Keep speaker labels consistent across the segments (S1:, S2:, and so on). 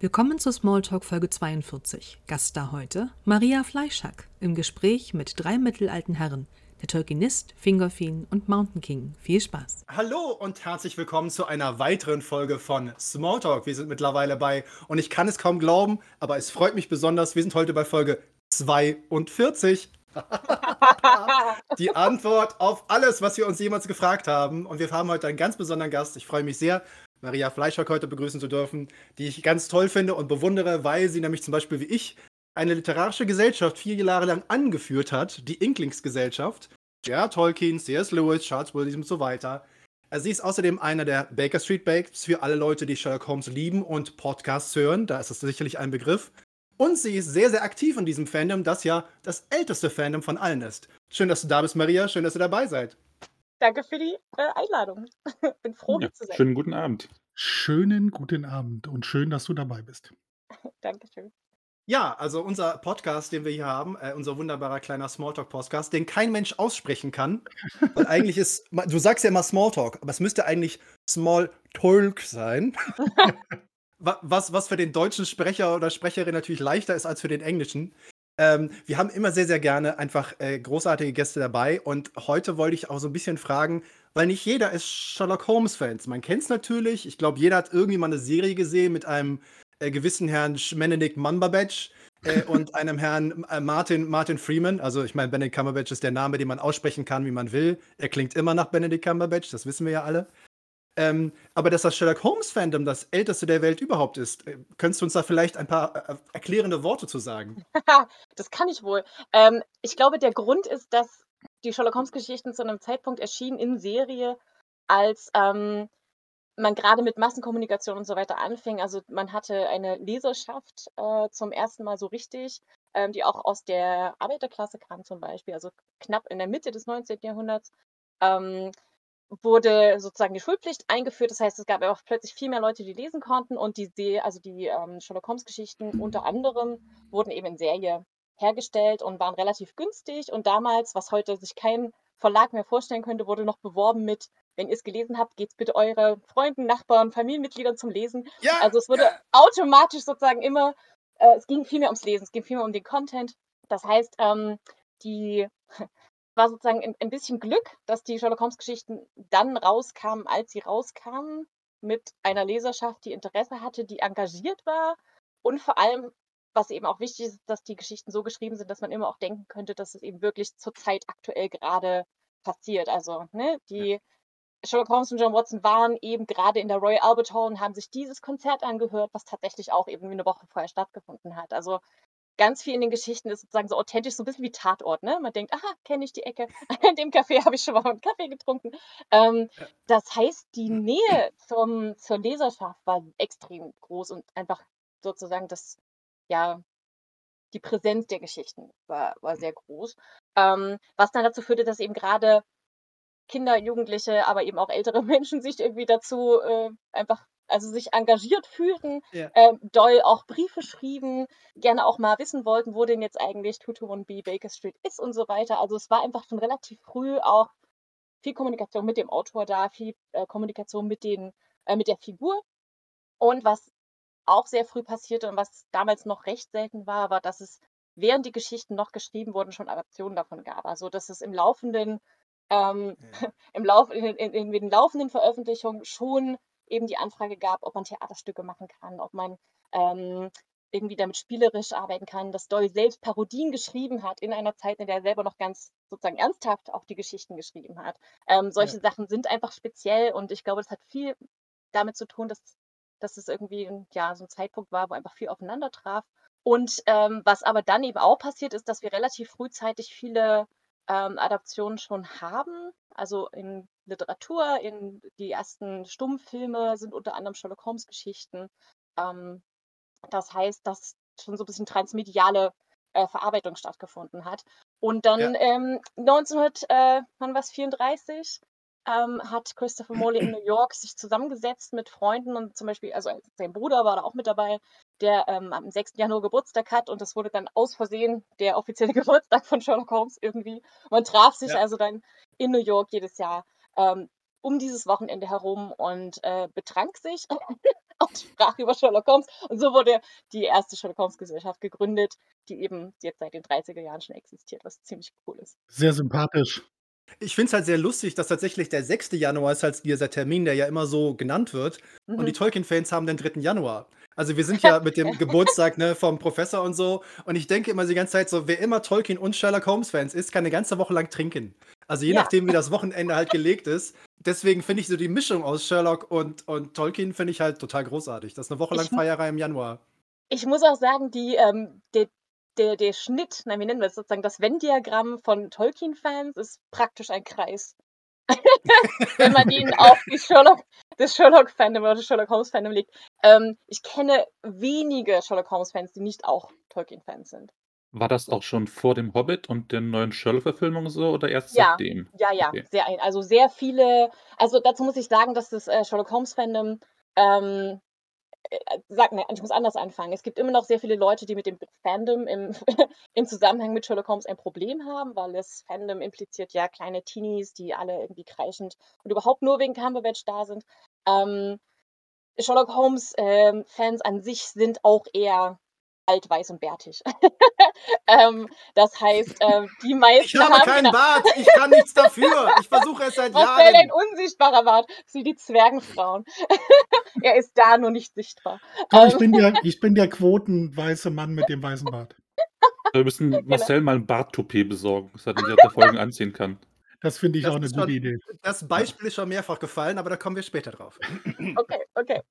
S1: Willkommen zu Smalltalk Folge 42. Gast da heute Maria Fleischhack im Gespräch mit drei mittelalten Herren, der Tolkienist, Fingolfin und Mountain King. Viel Spaß.
S2: Hallo und herzlich willkommen zu einer weiteren Folge von Smalltalk. Wir sind mittlerweile bei, und ich kann es kaum glauben, aber es freut mich besonders, wir sind heute bei Folge 42. Die Antwort auf alles, was wir uns jemals gefragt haben. Und wir haben heute einen ganz besonderen Gast. Ich freue mich sehr. Maria Fleischhock heute begrüßen zu dürfen, die ich ganz toll finde und bewundere, weil sie nämlich zum Beispiel wie ich eine literarische Gesellschaft vier Jahre lang angeführt hat, die Inklingsgesellschaft. Ja, Tolkien, C.S. Lewis, Charles Williams und so weiter. Also sie ist außerdem einer der Baker Street Bakes für alle Leute, die Sherlock Holmes lieben und Podcasts hören. Da ist das sicherlich ein Begriff. Und sie ist sehr, sehr aktiv in diesem Fandom, das ja das älteste Fandom von allen ist. Schön, dass du da bist, Maria. Schön, dass du dabei seid.
S3: Danke für die äh, Einladung. Bin froh,
S4: Ja,
S3: hier zu sein.
S4: schönen guten Abend.
S5: Schönen guten Abend und schön, dass du dabei bist.
S3: Dankeschön.
S2: Ja, also unser Podcast, den wir hier haben, äh, unser wunderbarer kleiner Smalltalk-Podcast, den kein Mensch aussprechen kann. Weil eigentlich ist, du sagst ja immer Smalltalk, aber es müsste eigentlich Smalltalk sein. Wa- was, was für den deutschen Sprecher oder Sprecherin natürlich leichter ist als für den englischen. Ähm, wir haben immer sehr, sehr gerne einfach äh, großartige Gäste dabei. Und heute wollte ich auch so ein bisschen fragen, weil nicht jeder ist Sherlock Holmes-Fans. Man kennt es natürlich. Ich glaube, jeder hat irgendwie mal eine Serie gesehen mit einem äh, gewissen Herrn Benedict Cumberbatch äh, und einem Herrn äh, Martin, Martin Freeman. Also ich meine, Benedict Cumberbatch ist der Name, den man aussprechen kann, wie man will. Er klingt immer nach Benedict Cumberbatch, das wissen wir ja alle. Ähm, aber dass das Sherlock Holmes-Fandom das älteste der Welt überhaupt ist, äh, könntest du uns da vielleicht ein paar äh, erklärende Worte zu sagen?
S3: das kann ich wohl. Ähm, ich glaube, der Grund ist, dass die Sherlock Holmes-Geschichten zu einem Zeitpunkt erschienen in Serie, als ähm, man gerade mit Massenkommunikation und so weiter anfing. Also man hatte eine Leserschaft äh, zum ersten Mal so richtig, ähm, die auch aus der Arbeiterklasse kam zum Beispiel, also knapp in der Mitte des 19. Jahrhunderts. Ähm, wurde sozusagen die Schulpflicht eingeführt. Das heißt, es gab auch plötzlich viel mehr Leute, die lesen konnten und die, also die ähm, Sherlock Holmes-Geschichten unter anderem wurden eben in Serie hergestellt und waren relativ günstig. Und damals, was heute sich kein Verlag mehr vorstellen könnte, wurde noch beworben mit, wenn ihr es gelesen habt, geht's bitte eure Freunden, Nachbarn, Familienmitgliedern zum Lesen.
S2: Ja!
S3: Also es wurde automatisch sozusagen immer, äh, es ging viel mehr ums Lesen, es ging viel mehr um den Content. Das heißt, ähm, die war sozusagen ein, bisschen Glück, dass die Sherlock Holmes Geschichten dann rauskamen, als sie rauskamen, mit einer Leserschaft, die Interesse hatte, die engagiert war und vor allem, was eben auch wichtig ist, dass die Geschichten so geschrieben sind, dass man immer auch denken könnte, dass es eben wirklich zur Zeit aktuell gerade passiert. Also, ne, die Sherlock Holmes und John Watson waren eben gerade in der Royal Albert Hall und haben sich dieses Konzert angehört, was tatsächlich auch eben eine Woche vorher stattgefunden hat. Also ganz viel in den Geschichten ist sozusagen so authentisch, so ein bisschen wie Tatort, ne? Man denkt, aha, kenne ich die Ecke, in dem Café habe ich schon mal einen Kaffee getrunken. Ähm, das heißt, die Nähe zum, zur Leserschaft war extrem groß und einfach sozusagen das, ja, die Präsenz der Geschichten war, war sehr groß. Ähm, was dann dazu führte, dass eben gerade Kinder, Jugendliche, aber eben auch ältere Menschen sich irgendwie dazu äh, einfach, also sich engagiert fühlten,
S2: Ja.
S3: ähm, doll auch Briefe schrieben, gerne auch mal wissen wollten, wo denn jetzt eigentlich 221B Baker Street ist und so weiter. Also es war einfach schon relativ früh auch viel Kommunikation mit dem Autor da, viel äh, Kommunikation mit den, äh, mit der Figur. Und was auch sehr früh passierte und was damals noch recht selten war, war, dass es während die Geschichten noch geschrieben wurden, schon Adaptionen davon gab. Also dass es im laufenden, ähm,
S2: Ja.
S3: im Lauf, in, in, in den laufenden Veröffentlichungen schon eben die Anfrage gab, ob man Theaterstücke machen kann, ob man ähm, irgendwie damit spielerisch arbeiten kann, dass Doyle selbst Parodien geschrieben hat in einer Zeit, in der er selber noch ganz sozusagen ernsthaft auch die Geschichten geschrieben hat. Ähm, solche Sachen sind einfach speziell und ich glaube, das hat viel damit zu tun, dass, dass es irgendwie ja, so ein Zeitpunkt war, wo einfach viel aufeinander traf. Und ähm, was aber dann eben auch passiert ist, dass wir relativ frühzeitig viele ähm, Adaptionen schon haben. Also in Literatur, in die ersten Stummfilme sind unter anderem Sherlock Holmes Geschichten. Ähm, das heißt, dass schon so ein bisschen transmediale äh, Verarbeitung stattgefunden hat. Und dann ähm, 1900, äh, wann war's, 34, ähm, hat Christopher Morley in New York sich zusammengesetzt mit Freunden und zum Beispiel, also sein Bruder war da auch mit dabei, der ähm, am 6. Januar Geburtstag hat und das wurde dann aus Versehen der offizielle Geburtstag von Sherlock Holmes irgendwie. Man traf sich
S2: Ja.
S3: also dann in New York jedes Jahr. Ähm, um dieses Wochenende herum und äh, betrank sich und sprach über Sherlock Holmes. Und so wurde die erste Sherlock Holmes Gesellschaft gegründet, die eben jetzt seit den 30er Jahren schon existiert, was ziemlich cool ist.
S5: Sehr sympathisch.
S2: Ich finde es halt sehr lustig, dass tatsächlich der 6. Januar ist halt dieser Termin, der ja immer so genannt wird. Und die
S3: Mhm.
S2: Tolkien-Fans haben den 3. Januar. Also wir sind ja mit dem Geburtstag ne, vom Professor und so. Und ich denke immer die ganze Zeit so, wer immer Tolkien und Sherlock Holmes-Fans ist, kann eine ganze Woche lang trinken. Also je
S3: Ja.
S2: nachdem, wie das Wochenende halt gelegt ist. Deswegen finde ich so die Mischung aus Sherlock und, und Tolkien finde ich halt total großartig. Das ist eine Woche lang
S3: Ich
S2: Feierei im Januar.
S3: Ich muss auch sagen, die, ähm, der der der Schnitt, nein, wie nennen wir das sozusagen, das Venn-Diagramm von Tolkien-Fans ist praktisch ein Kreis. Wenn man ihn auf die Sherlock das Sherlock-Fandom oder das Sherlock Holmes-Fandom legt. Ähm, ich kenne wenige Sherlock Holmes-Fans, die nicht auch Tolkien-Fans sind.
S4: War das auch schon vor dem Hobbit und der neuen Sherlock-Verfilmung so oder erst
S3: Ja,
S4: seitdem?
S3: ja, ja,
S4: Okay.
S3: sehr ein also sehr viele also dazu muss ich sagen, dass das, äh, Sherlock Holmes-Fandom, ähm, äh, sage ne, ich muss anders anfangen. Es gibt immer noch sehr viele Leute, die mit dem Fandom im im Zusammenhang mit Sherlock Holmes ein Problem haben, weil das Fandom impliziert ja kleine Teenies, die alle irgendwie kreischend und überhaupt nur wegen Cumberbatch da sind. Ähm, Sherlock Holmes, ähm, Fans an sich sind auch eher alt, weiß und bärtig. Ähm, das heißt, ähm, die
S2: Ich
S3: meisten
S2: habe
S3: haben
S2: keinen
S3: genau
S2: Bart, ich kann nichts dafür. Ich versuche es seit
S3: Marcel, ein
S2: Jahren.
S3: unsichtbarer Bart, wie die Zwergenfrauen. er ist da nur nicht sichtbar.
S5: Ich
S3: Ähm,
S5: bin der, ich bin der quotenweiße Mann mit dem weißen Bart.
S4: Wir müssen
S3: genau.
S4: Marcel mal ein Barttoupet besorgen, dass er den der Folgen anziehen kann.
S5: Das finde ich
S2: Das
S5: auch eine
S2: ist
S5: gute
S2: schon,
S5: Idee.
S2: das Beispiel ist schon mehrfach gefallen, aber da kommen wir später drauf.
S3: Okay, okay.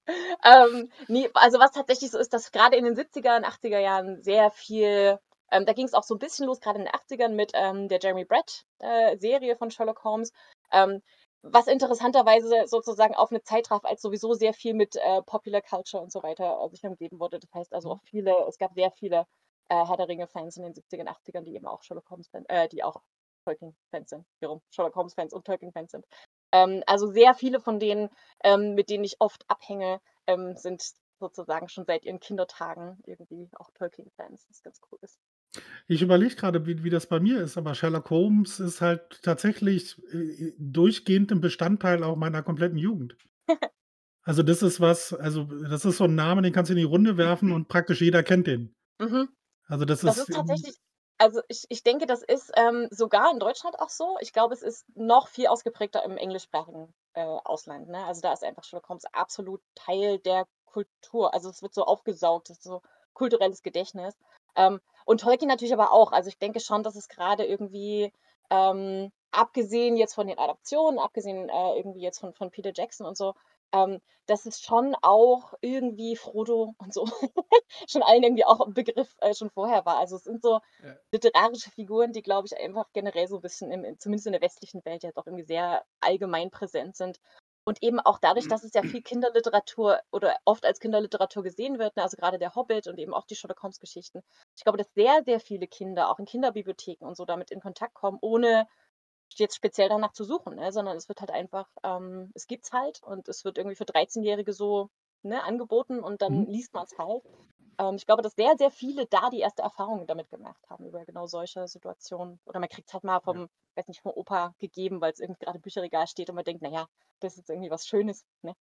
S3: Ähm, ne, also was tatsächlich so ist, dass gerade in den 70er und 80er Jahren sehr viel ähm, da ging es auch so ein bisschen los, gerade in den 80ern mit ähm, der Jeremy Brett äh, Serie von Sherlock Holmes, ähm, was interessanterweise sozusagen auf eine Zeit traf, als sowieso sehr viel mit äh, Popular Culture und so weiter äh, sich umgeben wurde. Das heißt also auch viele, es gab sehr viele äh, Herr der Ringe-Fans in den 70ern, 80ern, die eben auch Sherlock Holmes-Fans, äh, die auch Tolkien-Fans sind, wiederum Sherlock Holmes-Fans und Tolkien-Fans sind. Ähm, also sehr viele von denen, ähm, mit denen ich oft abhänge, ähm, sind sozusagen schon seit ihren Kindertagen irgendwie auch Tolkien-Fans, was ganz cool ist.
S5: Ich überlege gerade, wie, wie das bei mir ist, aber Sherlock Holmes ist halt tatsächlich äh, durchgehend ein Bestandteil auch meiner kompletten Jugend. Also das ist was, also das ist so ein Name, den kannst du in die Runde werfen und praktisch jeder kennt den.
S3: Mhm.
S5: Also das
S3: Das
S5: ist,
S3: ist tatsächlich, also ich, ich denke, das ist ähm, sogar in Deutschland auch so. Ich glaube, es ist noch viel ausgeprägter im englischsprachigen äh, Ausland. Ne? Also da ist einfach Sherlock Holmes absolut Teil der Kultur. Also es wird so aufgesaugt, das ist so kulturelles Gedächtnis. Ähm, und Tolkien natürlich aber auch. Also ich denke schon, dass es gerade irgendwie, ähm, abgesehen jetzt von den Adaptionen, abgesehen äh, irgendwie jetzt von, von Peter Jackson und so, ähm, dass es schon auch irgendwie Frodo und so schon allen irgendwie auch ein Begriff äh, schon vorher war. Also es sind so
S2: Ja.
S3: literarische Figuren, die, glaube ich, einfach generell so ein bisschen, im, in- zumindest in der westlichen Welt, ja doch irgendwie sehr allgemein präsent sind. Und eben auch dadurch, dass es ja viel Kinderliteratur oder oft als Kinderliteratur gesehen wird, ne, also gerade der Hobbit und eben auch die Sherlock Holmes Geschichten. Ich glaube, dass sehr, sehr viele Kinder auch in Kinderbibliotheken und so damit in Kontakt kommen, ohne jetzt speziell danach zu suchen, ne, sondern es wird halt einfach, ähm, es gibt's halt und es wird irgendwie für 13-Jährige so ne, angeboten und dann
S5: Mhm.
S3: liest man es halt. Ähm, ich glaube, dass sehr, sehr viele da die erste Erfahrung damit gemacht haben, über genau solche Situationen. Oder man kriegt es halt mal vom, weiß nicht, vom Opa gegeben, weil es irgendwie gerade im Bücherregal steht und man denkt, naja, das ist irgendwie was Schönes. Ne?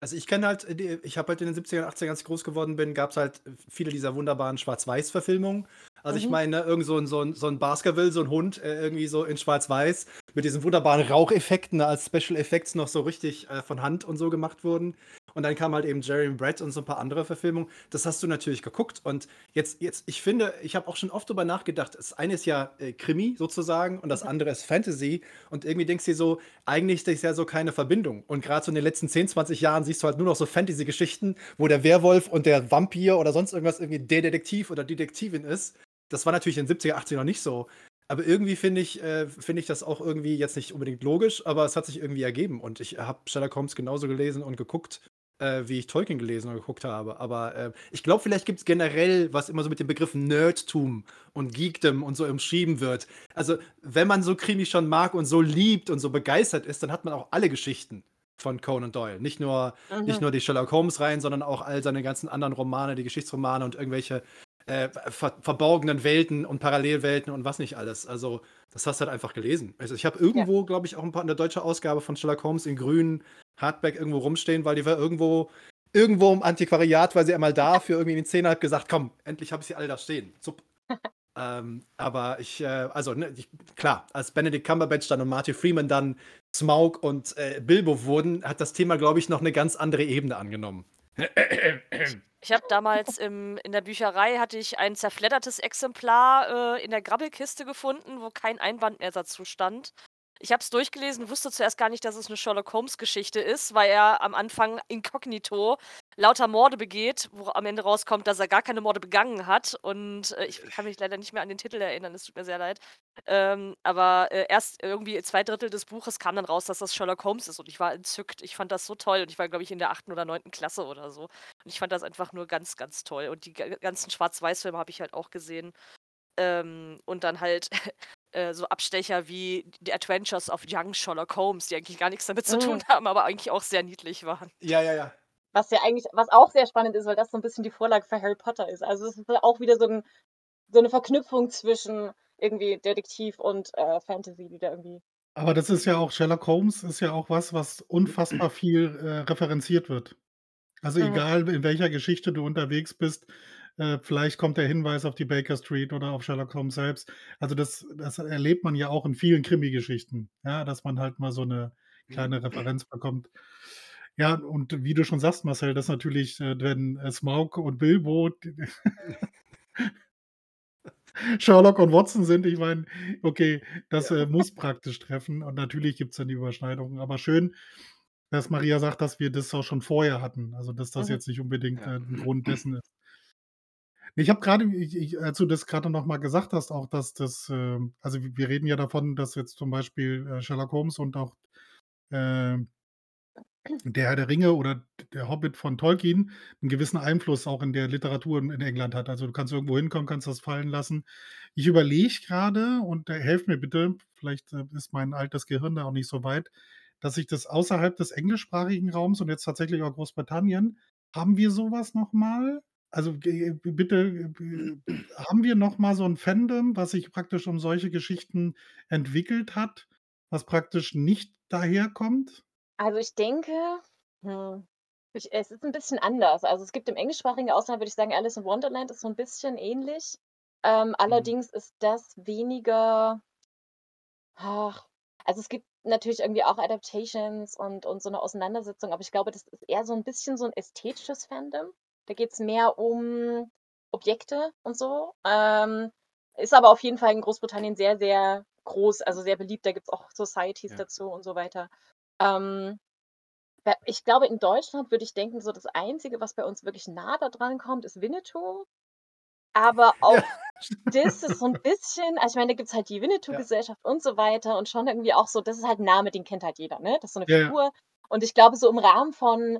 S2: Also ich kenne halt, ich habe halt in den 70ern, 80ern, als ich groß geworden bin, gab es halt viele dieser wunderbaren Schwarz-Weiß-Verfilmungen. Also ich
S3: Mhm.
S2: meine, ne, irgend so ein, so ein, so ein Baskerville, so ein Hund, äh, irgendwie so in Schwarz-Weiß, mit diesen wunderbaren Raucheffekten, ne, als Special Effects noch so richtig äh, von Hand und so gemacht wurden. Und dann kam halt eben Jerry Brett und so ein paar andere Verfilmungen. Das hast du natürlich geguckt. Und jetzt, jetzt ich finde, ich habe auch schon oft drüber nachgedacht. Das eine ist ja äh, Krimi sozusagen und das andere ist Fantasy. Und irgendwie denkst du dir so, eigentlich ist das ja so keine Verbindung. Und gerade so in den letzten 10, 20 Jahren siehst du halt nur noch so Fantasy-Geschichten, wo der Werwolf und der Vampir oder sonst irgendwas irgendwie der Detektiv oder Detektivin ist. Das war natürlich in den 70er, 80er noch nicht so. Aber irgendwie finde ich, äh, finde ich das auch irgendwie jetzt nicht unbedingt logisch, aber es hat sich irgendwie ergeben. Und ich habe Sherlock Holmes genauso gelesen und geguckt, äh, wie ich Tolkien gelesen und geguckt habe. Aber äh, ich glaube, vielleicht gibt es generell, was immer so mit dem Begriff Nerdtum und Geekdom und so umschrieben wird. Also, wenn man so Krimi schon mag und so liebt und so begeistert ist, dann hat man auch alle Geschichten von Conan Doyle. Nicht nur, nicht
S3: Mhm.
S2: nur die Sherlock Holmes-Reihen, sondern auch all seine ganzen anderen Romane, die Geschichtsromane und irgendwelche äh, ver verborgenen Welten und Parallelwelten und was nicht alles. Also, das hast du halt einfach gelesen. Also, ich habe irgendwo, ja. glaube ich, auch ein paar in der deutschen Ausgabe von Sherlock Holmes in grün Hardback irgendwo rumstehen, weil die war irgendwo irgendwo im Antiquariat, weil sie einmal da für irgendwie in den Zehner hat gesagt, komm, endlich habe ich sie alle da stehen. Super. ähm, aber ich, äh, also, ne, ich, klar, als Benedict Cumberbatch dann und Marty Freeman dann Smaug und äh, Bilbo wurden, hat das Thema, glaube ich, noch eine ganz andere Ebene angenommen.
S6: Ich habe damals im, in der Bücherei hatte ich ein zerfleddertes Exemplar äh, in der Grabbelkiste gefunden, wo kein Einband mehr dazu stand. Ich habe es durchgelesen, wusste zuerst gar nicht, dass es eine Sherlock Holmes-Geschichte ist, weil er am Anfang inkognito lauter Morde begeht, wo am Ende rauskommt, dass er gar keine Morde begangen hat. Und äh, ich kann mich leider nicht mehr an den Titel erinnern, es tut mir sehr leid. Ähm, aber äh, erst irgendwie zwei Drittel des Buches kam dann raus, dass das Sherlock Holmes ist. Und ich war entzückt. Ich fand das so toll. Und ich war, glaube ich, in der achten oder neunten Klasse oder so. Und ich fand das einfach nur ganz, ganz toll. Und die ganzen Schwarz-Weiß-Filme habe ich halt auch gesehen. Ähm, und dann halt Äh, so Abstecher wie The Adventures of Young Sherlock Holmes, die eigentlich gar nichts damit zu tun mhm. haben, aber eigentlich auch sehr niedlich waren.
S2: Ja, ja, ja.
S3: Was ja eigentlich, was auch sehr spannend ist, weil das so ein bisschen die Vorlage für Harry Potter ist. Also es ist auch wieder so, ein, so eine Verknüpfung zwischen irgendwie Detektiv und äh, Fantasy, die da irgendwie.
S5: Aber das ist ja auch, Sherlock Holmes ist ja auch was, was unfassbar viel äh, referenziert wird. Also mhm. egal in welcher Geschichte du unterwegs bist, äh, vielleicht kommt der Hinweis auf die Baker Street oder auf Sherlock Holmes selbst. Also das, das erlebt man ja auch in vielen Krimi-Geschichten, ja, dass man halt mal so eine kleine Referenz bekommt. Ja, und wie du schon sagst, Marcel, das natürlich, äh, wenn äh, Smaug und Bilbo Sherlock und Watson sind, ich meine, okay, das äh, muss praktisch treffen und natürlich gibt es dann die Überschneidungen, aber schön, dass Maria sagt, dass wir das auch schon vorher hatten, also dass das mhm. jetzt nicht unbedingt äh, ein Grund dessen ist. Ich habe gerade, als du das gerade noch mal gesagt hast, auch, dass das, äh, also wir reden ja davon, dass jetzt zum Beispiel äh, Sherlock Holmes und auch äh, der Herr der Ringe oder der Hobbit von Tolkien einen gewissen Einfluss auch in der Literatur in England hat. Also du kannst irgendwo hinkommen, kannst das fallen lassen. Ich überlege gerade und äh, helft mir bitte, vielleicht äh, ist mein altes Gehirn da auch nicht so weit, dass ich das außerhalb des englischsprachigen Raums und jetzt tatsächlich auch Großbritannien, haben wir sowas nochmal? Also, bitte, haben wir noch mal so ein Fandom, was sich praktisch um solche Geschichten entwickelt hat, was praktisch nicht daherkommt?
S3: Also, ich denke, hm, ich es ist ein bisschen anders. Also, es gibt im englischsprachigen Ausland, würde ich sagen, Alice in Wonderland ist so ein bisschen ähnlich. Ähm, Mhm. allerdings ist das weniger ach, also, es gibt natürlich irgendwie auch Adaptations und und so eine Auseinandersetzung, aber ich glaube, das ist eher so ein bisschen so ein ästhetisches Fandom. Da geht es mehr um Objekte und so. Ähm, ist aber auf jeden Fall in Großbritannien sehr, sehr groß, also sehr beliebt. Da gibt es auch Societies ja. dazu und so weiter. Ähm, ich glaube, in Deutschland würde ich denken, so das Einzige, was bei uns wirklich nah da dran kommt, ist Winnetou. Aber auch ja. das ist so ein bisschen, also ich meine, da gibt es halt die Winnetou-Gesellschaft ja. und so weiter und schon irgendwie auch so, das ist halt ein Name, den kennt halt jeder, ne? Das ist so eine Figur. Und ich glaube, so im Rahmen von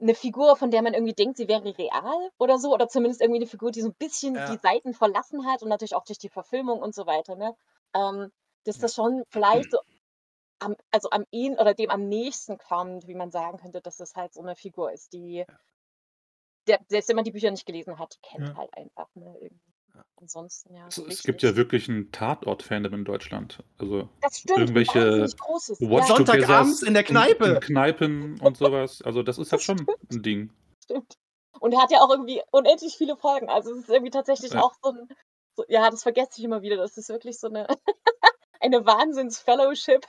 S3: eine Figur, von der man irgendwie denkt, sie wäre real oder so, oder zumindest irgendwie eine Figur, die so ein bisschen Ja. die Seiten verlassen hat und natürlich auch durch die Verfilmung und so weiter, ne? Ähm, dass das schon vielleicht so am also am ihn oder dem am nächsten kommt, wie man sagen könnte, dass das halt so eine Figur ist, die der selbst wenn man die Bücher nicht gelesen hat, kennt Ja. halt einfach, ne, irgendwie. Ansonsten, ja,
S4: so Es gibt ja wirklich ein Tatort-Fandom in Deutschland. Also
S3: Das stimmt,
S4: irgendwelche
S3: großes,
S2: ja. Sonntagabends in der
S4: in, in
S2: Kneipe.
S4: Kneipen und sowas. Also das ist halt schon ein Ding.
S3: Stimmt. Und er hat ja auch irgendwie unendlich viele Folgen. Also es ist irgendwie tatsächlich Ja. auch so ein, so, ja, das vergesse ich immer wieder. Das ist wirklich so eine, eine Wahnsinns-Fellowship.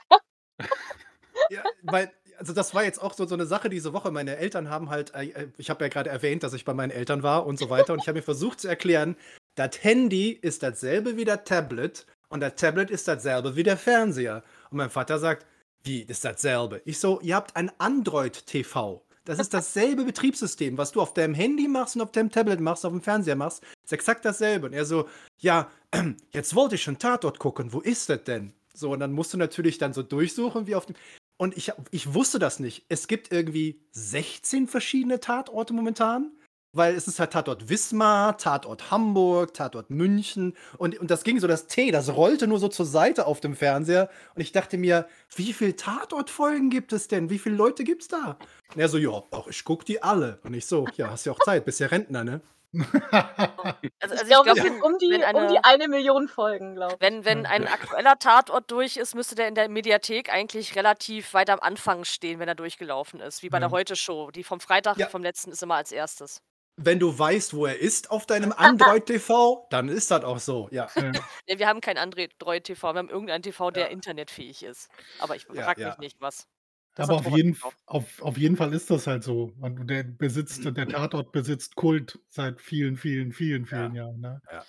S2: Ja, weil, also das war jetzt auch so, so eine Sache diese Woche. Meine Eltern haben halt, äh, äh ich habe ja gerade erwähnt, dass ich bei meinen Eltern war und so weiter. Und ich habe mir versucht zu erklären, das Handy ist dasselbe wie das Tablet und das Tablet ist dasselbe wie der Fernseher. Und mein Vater sagt, wie ist dasselbe? Ich so, ihr habt ein Android-TV. Das ist dasselbe Betriebssystem, was du auf deinem Handy machst und auf deinem Tablet machst, auf dem Fernseher machst. Ist exakt dasselbe. Und er so, ja, jetzt wollte ich schon Tatort gucken. Wo ist das denn? So, und dann musst du natürlich dann so durchsuchen, wie auf dem. Und ich, ich wusste das nicht. Es gibt irgendwie 16 verschiedene Tatorte momentan. Weil es ist halt Tatort Wismar, Tatort Hamburg, Tatort München und, und das ging so, das T, das rollte nur so zur Seite auf dem Fernseher und ich dachte mir, wie viele Tatortfolgen gibt es denn? Wie viele Leute gibt's da? Und er so, ja, auch ich guck die alle. Und ich so, ja, hast ja auch Zeit, bist ja Rentner, ne?
S6: Also,
S3: Ich
S6: also ich
S3: glaube, es sind um die,
S6: wenn
S3: um die
S6: eine,
S3: eine Million Folgen, glaube ich.
S6: wenn, wenn ein aktueller Tatort durch ist, müsste der in der Mediathek eigentlich relativ weit am Anfang stehen, wenn er durchgelaufen ist. Wie bei der
S5: Ja.
S6: Heute-Show. Die vom Freitag,
S2: Ja.
S6: vom letzten ist immer als erstes.
S2: Wenn du weißt, wo er ist auf deinem Android-TV, dann ist das auch so, ja.
S5: Ja.
S6: Nee, wir haben kein Android-TV, wir haben irgendeinen TV, der
S2: Ja.
S6: internetfähig ist. Aber ich
S2: Ja,
S6: frag
S2: ja.
S6: mich nicht, was. Das
S5: Aber auf jeden, auf, auf jeden Fall ist das halt so. Und der besitzt, der Tatort besitzt Kult seit vielen, vielen, vielen, vielen Jahren. Ne?
S2: Ja.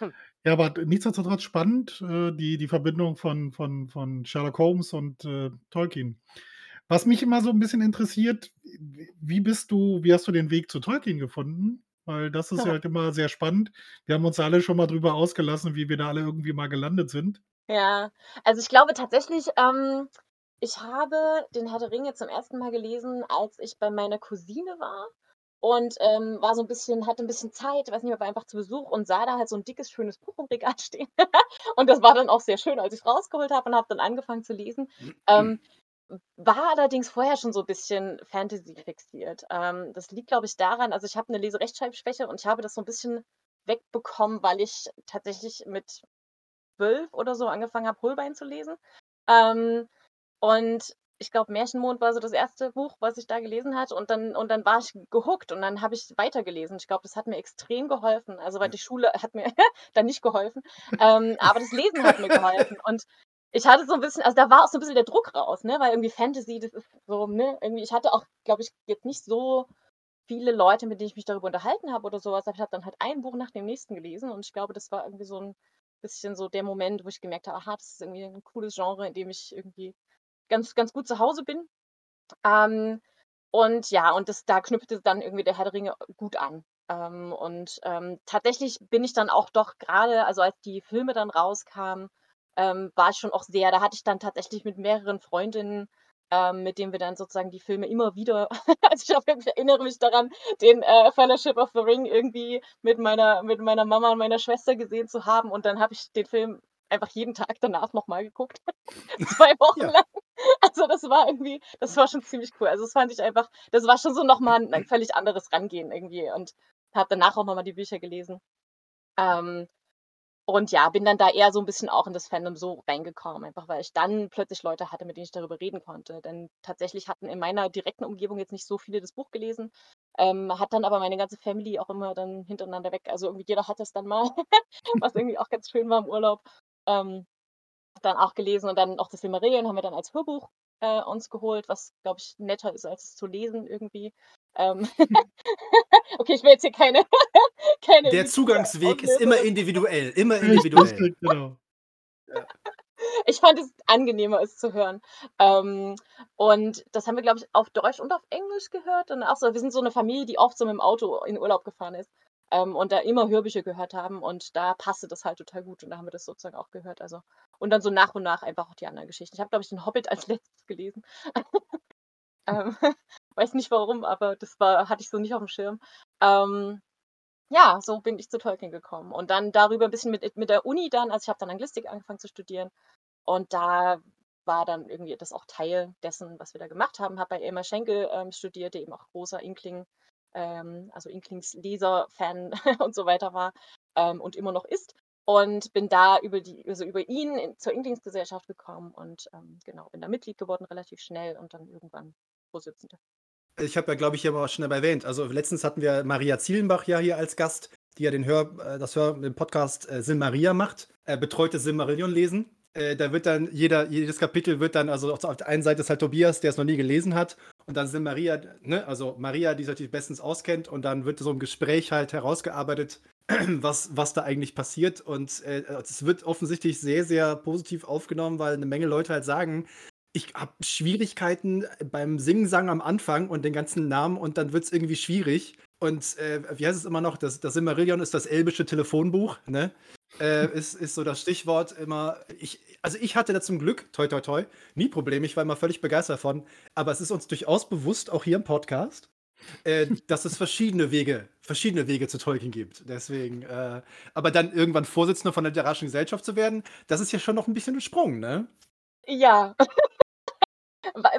S6: Hm.
S5: Ja, aber nichtsdestotrotz spannend, äh, die, die Verbindung von, von, von Sherlock Holmes und äh, Tolkien. Was mich immer so ein bisschen interessiert, wie bist du, wie hast du den Weg zu Tolkien gefunden? Weil das ist
S3: Ja.
S5: halt immer sehr spannend. Wir haben uns alle schon mal drüber ausgelassen, wie wir da alle irgendwie mal gelandet sind.
S3: Ja, also ich glaube tatsächlich, ähm, ich habe den Herr der Ringe zum ersten Mal gelesen, als ich bei meiner Cousine war und ähm, war so ein bisschen, hatte ein bisschen Zeit, weiß nicht, war einfach zu Besuch und sah da halt so ein dickes, schönes Buch im Regal stehen. und das war dann auch sehr schön, als ich rausgeholt habe und habe dann angefangen zu lesen. Ähm, war allerdings vorher schon so ein bisschen Fantasy fixiert. Ähm, das liegt, glaube ich, daran, also ich habe eine Leserechtschreibschwäche und ich habe das so ein bisschen wegbekommen, weil ich tatsächlich mit zwölf oder so angefangen habe, Holbein zu lesen. Ähm, und ich glaube, Märchenmond war so das erste Buch, was ich da gelesen hatte. Und dann, und dann war ich gehuckt und dann habe ich weitergelesen. Ich glaube, das hat mir extrem geholfen. Also, weil die Schule hat mir dann nicht geholfen. Ähm, aber das Lesen hat mir geholfen. Und ich hatte so ein bisschen, also da war auch so ein bisschen der Druck raus, ne? Weil irgendwie Fantasy, das ist so, ne? Irgendwie, ich hatte auch, glaube ich, jetzt nicht so viele Leute, mit denen ich mich darüber unterhalten habe oder sowas. Aber ich habe dann halt ein Buch nach dem nächsten gelesen und ich glaube, das war irgendwie so ein bisschen so der Moment, wo ich gemerkt habe, aha, das ist irgendwie ein cooles Genre, in dem ich irgendwie ganz, ganz gut zu Hause bin. Ähm, und ja, und das, da knüpfte dann irgendwie der Herr der Ringe gut an. Ähm, und ähm, tatsächlich bin ich dann auch doch gerade, also als die Filme dann rauskamen, ähm, war ich schon auch sehr, da hatte ich dann tatsächlich mit mehreren Freundinnen, ähm, mit denen wir dann sozusagen die Filme immer wieder, also ich, ich erinnere mich daran, den äh, Fellowship of the Ring irgendwie mit meiner, mit meiner Mama und meiner Schwester gesehen zu haben und dann habe ich den Film einfach jeden Tag danach nochmal geguckt. Zwei Wochen
S2: Ja.
S3: lang. Also das war irgendwie, das war schon ziemlich cool. Also das fand ich einfach, das war schon so nochmal ein, ein völlig anderes Rangehen irgendwie und habe danach auch nochmal die Bücher gelesen. Ähm, und ja, bin dann da eher so ein bisschen auch in das Fandom so reingekommen, einfach weil ich dann plötzlich Leute hatte, mit denen ich darüber reden konnte. Denn tatsächlich hatten in meiner direkten Umgebung jetzt nicht so viele das Buch gelesen, ähm, hat dann aber meine ganze Family auch immer dann hintereinander weg. Also irgendwie jeder hat es dann mal, was irgendwie auch ganz schön war im Urlaub. Ähm, dann auch gelesen und dann auch das Silmarillion haben wir dann als Hörbuch äh, uns geholt, was glaube ich netter ist als es zu lesen irgendwie. Ähm, okay, ich will jetzt hier keine, keine
S2: Der Zugangsweg ist immer individuell, immer individuell.
S5: genau.
S3: Ich fand es angenehmer, es zu hören. Ähm, und das haben wir, glaube ich, auf Deutsch und auf Englisch gehört. Und auch so, wir sind so eine Familie, die oft so mit dem Auto in Urlaub gefahren ist ähm, und da immer Hörbücher gehört haben. Und da passte das halt total gut. Und da haben wir das sozusagen auch gehört. Also, und dann so nach und nach einfach auch die anderen Geschichten. Ich habe, glaube ich, den Hobbit als letztes gelesen. ähm, weiß nicht warum, aber das war, hatte ich so nicht auf dem Schirm. Ähm, ja, so bin ich zu Tolkien gekommen. Und dann darüber ein bisschen mit, mit der Uni dann, also ich habe dann Anglistik angefangen zu studieren. Und da war dann irgendwie das auch Teil dessen, was wir da gemacht haben. Habe bei Elmar Schenkel ähm, studiert, der eben auch großer Inkling, ähm, also Inklings Leser-Fan und so weiter war ähm, und immer noch ist. Und bin da über die, also über ihn in, zur Inklingsgesellschaft gekommen und ähm, genau, bin da Mitglied geworden relativ schnell und dann irgendwann Vorsitzende.
S2: Ich habe ja, glaube ich, hier mal schnell erwähnt. Also letztens hatten wir Maria Zielenbach ja hier als Gast, die ja den Hör, äh, das Hör, den Podcast äh, Silmaria macht, äh, betreutes Silmarillion lesen. Äh, da wird dann jeder, jedes Kapitel wird dann, also auf der einen Seite ist halt Tobias, der es noch nie gelesen hat, und dann sind Maria, ne, also Maria, die sich natürlich bestens auskennt, und dann wird so im Gespräch halt herausgearbeitet, was, was da eigentlich passiert. Und äh, es wird offensichtlich sehr, sehr positiv aufgenommen, weil eine Menge Leute halt sagen, ich habe Schwierigkeiten beim Singsang am Anfang und den ganzen Namen und dann wird es irgendwie schwierig. Und äh, wie heißt es immer noch? Das, das Silmarillion ist das elbische Telefonbuch, ne? Äh, ist, ist so das Stichwort immer. Ich, also ich hatte da zum Glück, toi toi toi, nie Probleme. Ich war immer völlig begeistert davon. Aber es ist uns durchaus bewusst, auch hier im Podcast, äh, dass es verschiedene Wege, verschiedene Wege zu Tolkien gibt. Deswegen, äh, aber dann irgendwann Vorsitzender von der literarischen Gesellschaft zu werden, das ist ja schon noch ein bisschen ein Sprung, ne?
S3: Ja,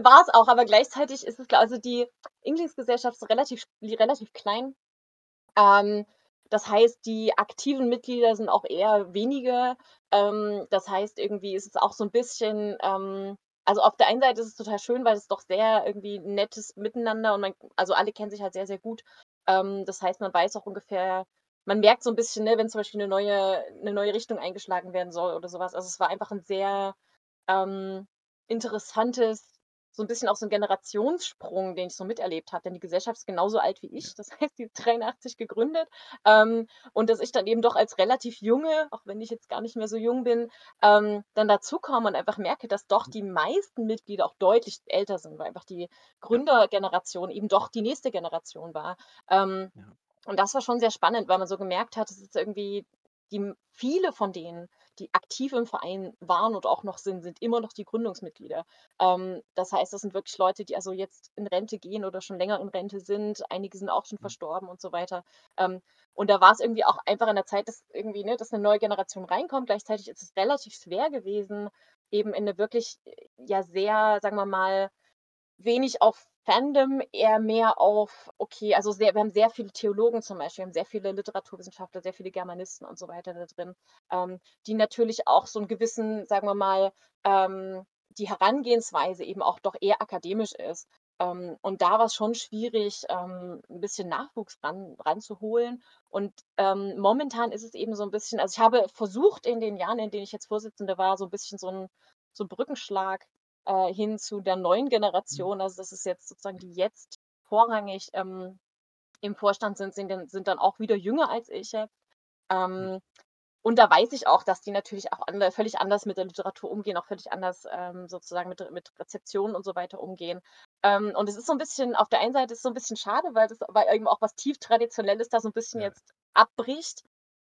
S3: war es auch, aber gleichzeitig ist es klar, also die Inglingsgesellschaft ist relativ, relativ klein. Ähm, das heißt, die aktiven Mitglieder sind auch eher wenige. Ähm, das heißt, irgendwie ist es auch so ein bisschen, ähm, also auf der einen Seite ist es total schön, weil es doch sehr irgendwie nettes Miteinander und man, also alle kennen sich halt sehr, sehr gut. Ähm, das heißt, man weiß auch ungefähr, man merkt so ein bisschen, ne, wenn zum Beispiel eine neue, eine neue Richtung eingeschlagen werden soll oder sowas. Also es war einfach ein sehr ähm, interessantes, so ein bisschen auch so ein Generationssprung, den ich so miterlebt habe. Denn die Gesellschaft ist genauso alt wie ich. Das heißt, die ist 83 gegründet. Ähm, und dass ich dann eben doch als relativ junge, auch wenn ich jetzt gar nicht mehr so jung bin, ähm, dann dazukomme und einfach merke, dass doch die meisten Mitglieder auch deutlich älter sind, weil einfach die Gründergeneration eben doch die nächste Generation war. Ähm,
S2: Ja.
S3: und das war schon sehr spannend, weil man so gemerkt hat, es ist irgendwie die viele von denen, die aktiv im Verein waren und auch noch sind, sind immer noch die Gründungsmitglieder. Ähm, das heißt, das sind wirklich Leute, die also jetzt in Rente gehen oder schon länger in Rente sind. Einige sind auch schon
S2: Mhm.
S3: verstorben und so weiter. Ähm, und da war es irgendwie auch einfach in der Zeit, dass irgendwie, ne, dass eine neue Generation reinkommt. Gleichzeitig ist es relativ schwer gewesen, eben in eine wirklich, ja, sehr, sagen wir mal, wenig auf Fandom, eher mehr auf, okay, also sehr, wir haben sehr viele Theologen zum Beispiel, wir haben sehr viele Literaturwissenschaftler, sehr viele Germanisten und so weiter da drin, ähm, die natürlich auch so einen gewissen, sagen wir mal, ähm, die Herangehensweise eben auch doch eher akademisch ist. Ähm, und da war es schon schwierig, ähm, ein bisschen Nachwuchs ran, ranzuholen. Und ähm, momentan ist es eben so ein bisschen, also ich habe versucht in den Jahren, in denen ich jetzt Vorsitzende war, so ein bisschen so ein, so ein Brückenschlag äh, hin zu der neuen
S2: Mhm.
S3: Generation. Also das ist jetzt sozusagen die jetzt vorrangig ähm, im Vorstand sind, sind, dann- sind dann auch wieder jünger als ich jetzt. Ähm, und da weiß ich auch, dass die natürlich auch ande, völlig anders mit der Literatur umgehen, auch völlig anders ähm, sozusagen mit, mit Rezeptionen und so weiter umgehen. Ähm, und es ist so ein bisschen, auf der einen Seite ist es so ein bisschen schade, weil das weil eben auch was tief Traditionelles da so ein bisschen
S2: Ja.
S3: jetzt abbricht.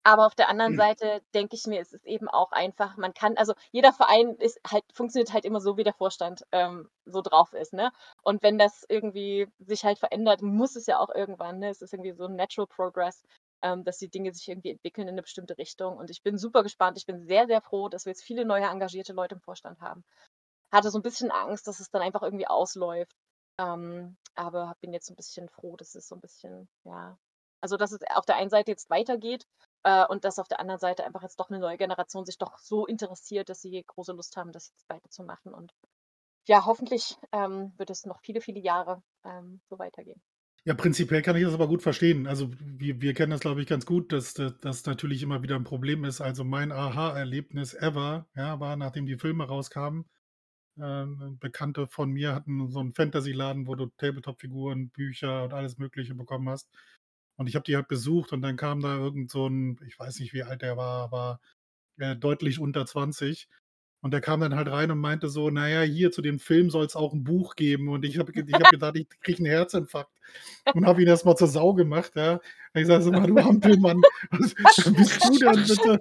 S3: Aber auf der anderen
S2: Mhm.
S3: Seite denke ich mir, es ist eben auch einfach, man kann, also jeder Verein ist halt, funktioniert halt immer so, wie der Vorstand ähm, so drauf ist, ne? Und wenn das irgendwie sich halt verändert, muss es ja auch irgendwann, ne? Es ist irgendwie so ein Natural Progress, ähm, dass die Dinge sich irgendwie entwickeln in eine bestimmte Richtung. Und ich bin super gespannt. Ich bin sehr, sehr froh, dass wir jetzt viele neue engagierte Leute im Vorstand haben. Hatte so ein bisschen Angst, dass es dann einfach irgendwie ausläuft. Ähm, aber bin jetzt so ein bisschen froh, dass es so ein bisschen, ja, also dass es auf der einen Seite jetzt weitergeht äh, und dass auf der anderen Seite einfach jetzt doch eine neue Generation sich doch so interessiert, dass sie große Lust haben, das jetzt weiterzumachen. Und ja, hoffentlich ähm, wird es noch viele, viele Jahre ähm, so weitergehen.
S5: Ja, prinzipiell kann ich das aber gut verstehen. Also wir, wir kennen das, glaube ich, ganz gut, dass das natürlich immer wieder ein Problem ist. Also mein Aha-Erlebnis ever, ja, war, nachdem die Filme rauskamen. Ähm, Bekannte von mir hatten so einen Fantasy-Laden, wo du Tabletop-Figuren, Bücher und alles Mögliche bekommen hast. Und ich habe die halt besucht und dann kam da irgend so ein, ich weiß nicht, wie alt der war, aber äh, deutlich unter 20. Und der kam dann halt rein und meinte so, naja, hier zu dem Film soll es auch ein Buch geben. Und ich habe ich hab gedacht, ich kriege einen Herzinfarkt. Und habe ihn erstmal zur Sau gemacht, ja. Und ich sage so mal, du Hampelmann, was, was bist du denn bitte?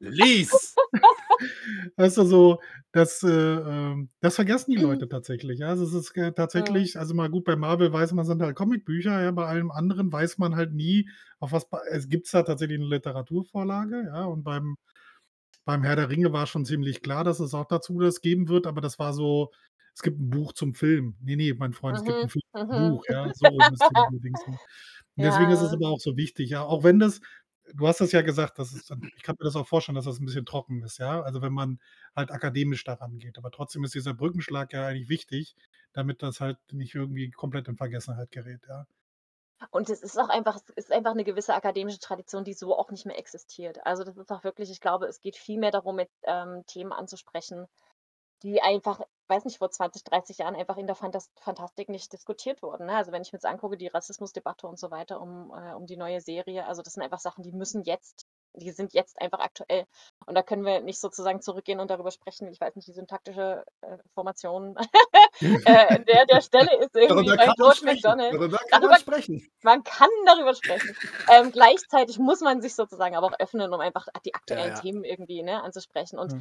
S2: Lies!
S5: Weißt du, so, das, äh, ähm, das vergessen die
S3: Mhm.
S5: Leute tatsächlich. Ja, also es ist äh, tatsächlich, also mal gut, bei Marvel weiß man, sind halt Comicbücher, ja, bei allem anderen weiß man halt nie, auf was, es gibt da tatsächlich eine Literaturvorlage, ja, und beim, beim Herr der Ringe war schon ziemlich klar, dass es auch dazu das geben wird, aber das war so, es gibt ein Buch zum Film. Nee, nee, mein Freund, es gibt ein
S3: Mhm,
S5: Film zum
S3: mhm.
S5: Buch, ja, so deswegen ist es aber auch so wichtig, ja, auch wenn das, du hast das ja gesagt, das ist, ich kann mir das auch vorstellen, dass das ein bisschen trocken ist, ja, also wenn man halt akademisch daran geht, aber trotzdem ist dieser Brückenschlag ja eigentlich wichtig, damit das halt nicht irgendwie komplett in Vergessenheit gerät, ja.
S3: Und es ist auch einfach, es ist einfach eine gewisse akademische Tradition, die so auch nicht mehr existiert. Also das ist auch wirklich, ich glaube, es geht viel mehr darum, mit ähm, Themen anzusprechen, die einfach, weiß nicht, vor 20, 30 Jahren einfach in der Fantas Fantastik nicht diskutiert wurden. Ne? Also wenn ich mir jetzt angucke, die Rassismusdebatte und so weiter um, äh, um die neue Serie, also das sind einfach Sachen, die müssen jetzt, die sind jetzt einfach aktuell. Und da können wir nicht sozusagen zurückgehen und darüber sprechen. Ich weiß nicht, die syntaktische äh, Formation äh, in der, der Stelle ist irgendwie bei George. McDonald.
S2: Darüber kann
S3: Darüber-
S2: man sprechen.
S3: Man kann darüber sprechen. Ähm, gleichzeitig muss man sich sozusagen aber auch öffnen, um einfach die aktuellen
S2: Ja, ja.
S3: Themen irgendwie ne, anzusprechen. Und
S5: Ja.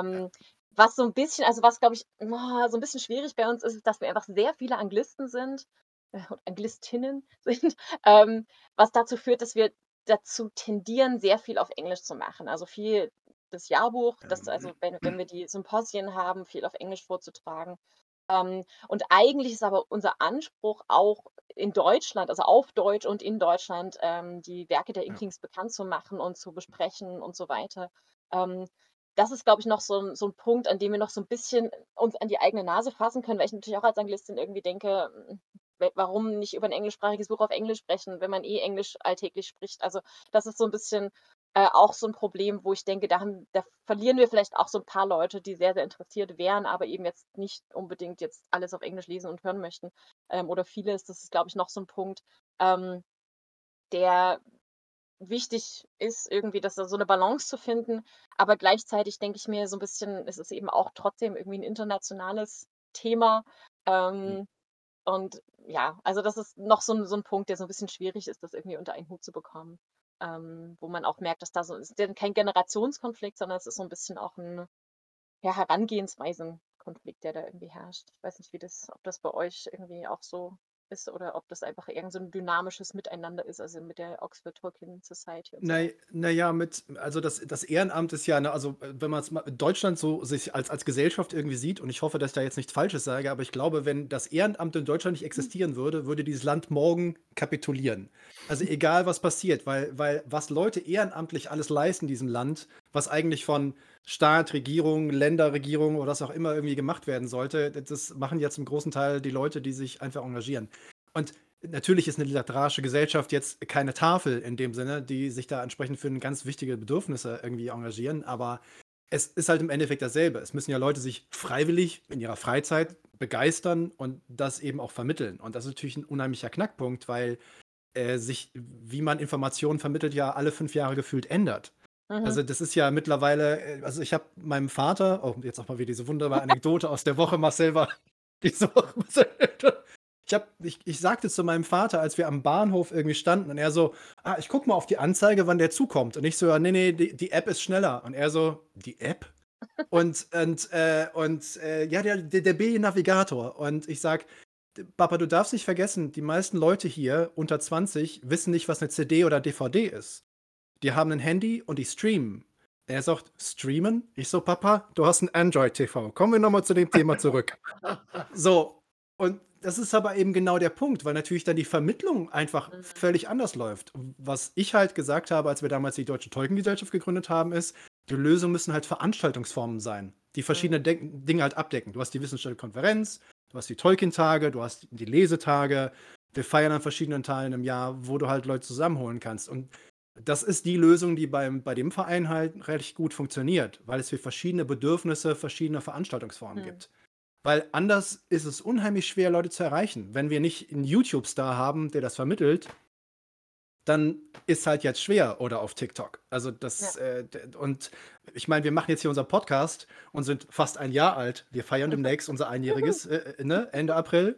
S3: ähm, was so ein bisschen, also was glaube ich oh, so ein bisschen schwierig bei uns ist, dass wir einfach sehr viele Anglisten sind äh, und Anglistinnen sind, ähm, was dazu führt, dass wir dazu tendieren, sehr viel auf Englisch zu machen. Also viel das Jahrbuch, das,
S2: Ja.
S3: also wenn, wenn wir die Symposien haben, viel auf Englisch vorzutragen. Ähm, und eigentlich ist aber unser Anspruch auch in Deutschland, also auf Deutsch und in Deutschland, ähm, die Werke der
S2: Ja.
S3: Inklings bekannt zu machen und zu besprechen und so weiter. Ähm, das ist, glaube ich, noch so 'n so 'n Punkt, an dem wir noch so 'n bisschen uns an die eigene Nase fassen können, weil ich natürlich auch als Anglistin irgendwie denke, hm, warum nicht über 'n englischsprachiges Buch auf Englisch sprechen, wenn man eh Englisch alltäglich spricht? Also, das ist so 'n bisschen, äh, auch so 'n Problem, wo ich denke, da haben da verlieren wir vielleicht auch so 'n paar Leute, die sehr, sehr interessiert wären, aber eben jetzt nicht unbedingt jetzt alles auf Englisch lesen und hören möchten, ähm, oder vieles. Das ist, glaube ich, noch so 'n Punkt, ähm, der wichtig ist irgendwie, dass da so 'ne Balance zu finden. Aber gleichzeitig denke ich mir so 'n bisschen, es ist eben auch trotzdem irgendwie 'n internationales Thema.
S2: Mhm.
S3: Ähm, und ja, also das ist noch so 'n so 'n Punkt, der so 'n bisschen schwierig ist, das irgendwie unter einen Hut zu bekommen. Ähm, wo man auch merkt, dass da so ist kein Generationskonflikt, sondern es ist so 'n bisschen auch 'n, ja, Herangehensweisen-Konflikt, der da irgendwie herrscht. Ich weiß nicht, wie das ob das bei euch irgendwie auch so ist oder ob das einfach irgend so 'n dynamisches Miteinander ist, also mit der Oxford Tolkien Society und so.
S2: Na ja, mit also das das Ehrenamt ist ja, ne also, äh, wenn man's mal Deutschland so sich als als Gesellschaft irgendwie sieht und ich hoffe, dass ich da jetzt nichts Falsches sage, aber ich glaube, wenn das Ehrenamt in Deutschland nicht existieren würde, würde dieses Land morgen kapitulieren. Also, egal was passiert, weil weil was Leute ehrenamtlich alles leisten in diesem Land, was eigentlich von Staat, Regierung, Länderregierung oder was auch immer irgendwie gemacht werden sollte, das machen ja zum großen Teil die Leute, die sich einfach engagieren. Und natürlich ist 'ne literarische Gesellschaft jetzt keine Tafel in dem Sinne, die sich da entsprechend für ganz wichtige Bedürfnisse irgendwie engagieren, aber es ist halt im Endeffekt dasselbe. Es müssen ja Leute sich freiwillig in ihrer Freizeit begeistern und das eben auch vermitteln. Und das ist natürlich 'n unheimlicher Knackpunkt, weil, äh, sich wie man Informationen vermittelt, ja alle 5 Jahre gefühlt ändert.
S3: Mhm.
S2: Also, das ist ja mittlerweile äh, also, ich habe meinem Vater oh, jetzt auch mal wieder diese wunderbare Anekdote aus der Woche, Marcel war diese Woche ich habe ich ich sagte zu meinem Vater, als wir am Bahnhof irgendwie standen und er so: „Ah, ich gucke mal auf die Anzeige, wann der Zug kommt.“ Und ich so: „Ja, ne, ne, die die App ist schneller.“ Und er so: „Die App?“ Und und, äh und, äh, ja, der der der B-Navigator. Und ich sage: „D Papa, du darfst nicht vergessen, die meisten Leute hier unter 20 wissen nicht, was 'ne CD oder DVD ist. Die haben 'nen Handy und die streamen.“ Er sagt: „Streamen?“ Ich so: „Papa, du hast 'n Android-TV. Kommen wir noch mal zu dem Thema zurück.“ So, und das ist aber eben genau der Punkt, weil natürlich dann die Vermittlung einfach völlig anders läuft. Was ich halt gesagt habe, als wir damals die Deutsche Tolkien-Gesellschaft gegründet haben, ist, die Lösung müssen halt Veranstaltungsformen sein, die verschiedene
S3: Mhm.
S2: Denk Dinge halt abdecken. Du hast die wissenschaftliche Konferenz, du hast die Tolkien-Tage, du hast die Lesetage. Wir feiern an verschiedenen Teilen im Jahr, wo du halt Leute zusammenholen kannst. Und das ist die Lösung, die beim bei dem Verein halt recht gut funktioniert, weil es für verschiedene Bedürfnisse verschiedene Veranstaltungsformen
S3: Mhm.
S2: gibt. Weil anders ist es unheimlich schwer, Leute zu erreichen. Wenn wir nicht 'n YouTube-Star haben, der das vermittelt dann ist halt jetzt schwer oder auf TikTok. Also, das,
S3: Ja.
S2: äh, und ich meine, wir machen jetzt hier unseren Podcast und sind fast ein Jahr alt. Wir feiern demnächst unser Einjähriges, äh, äh, ne, Ende April.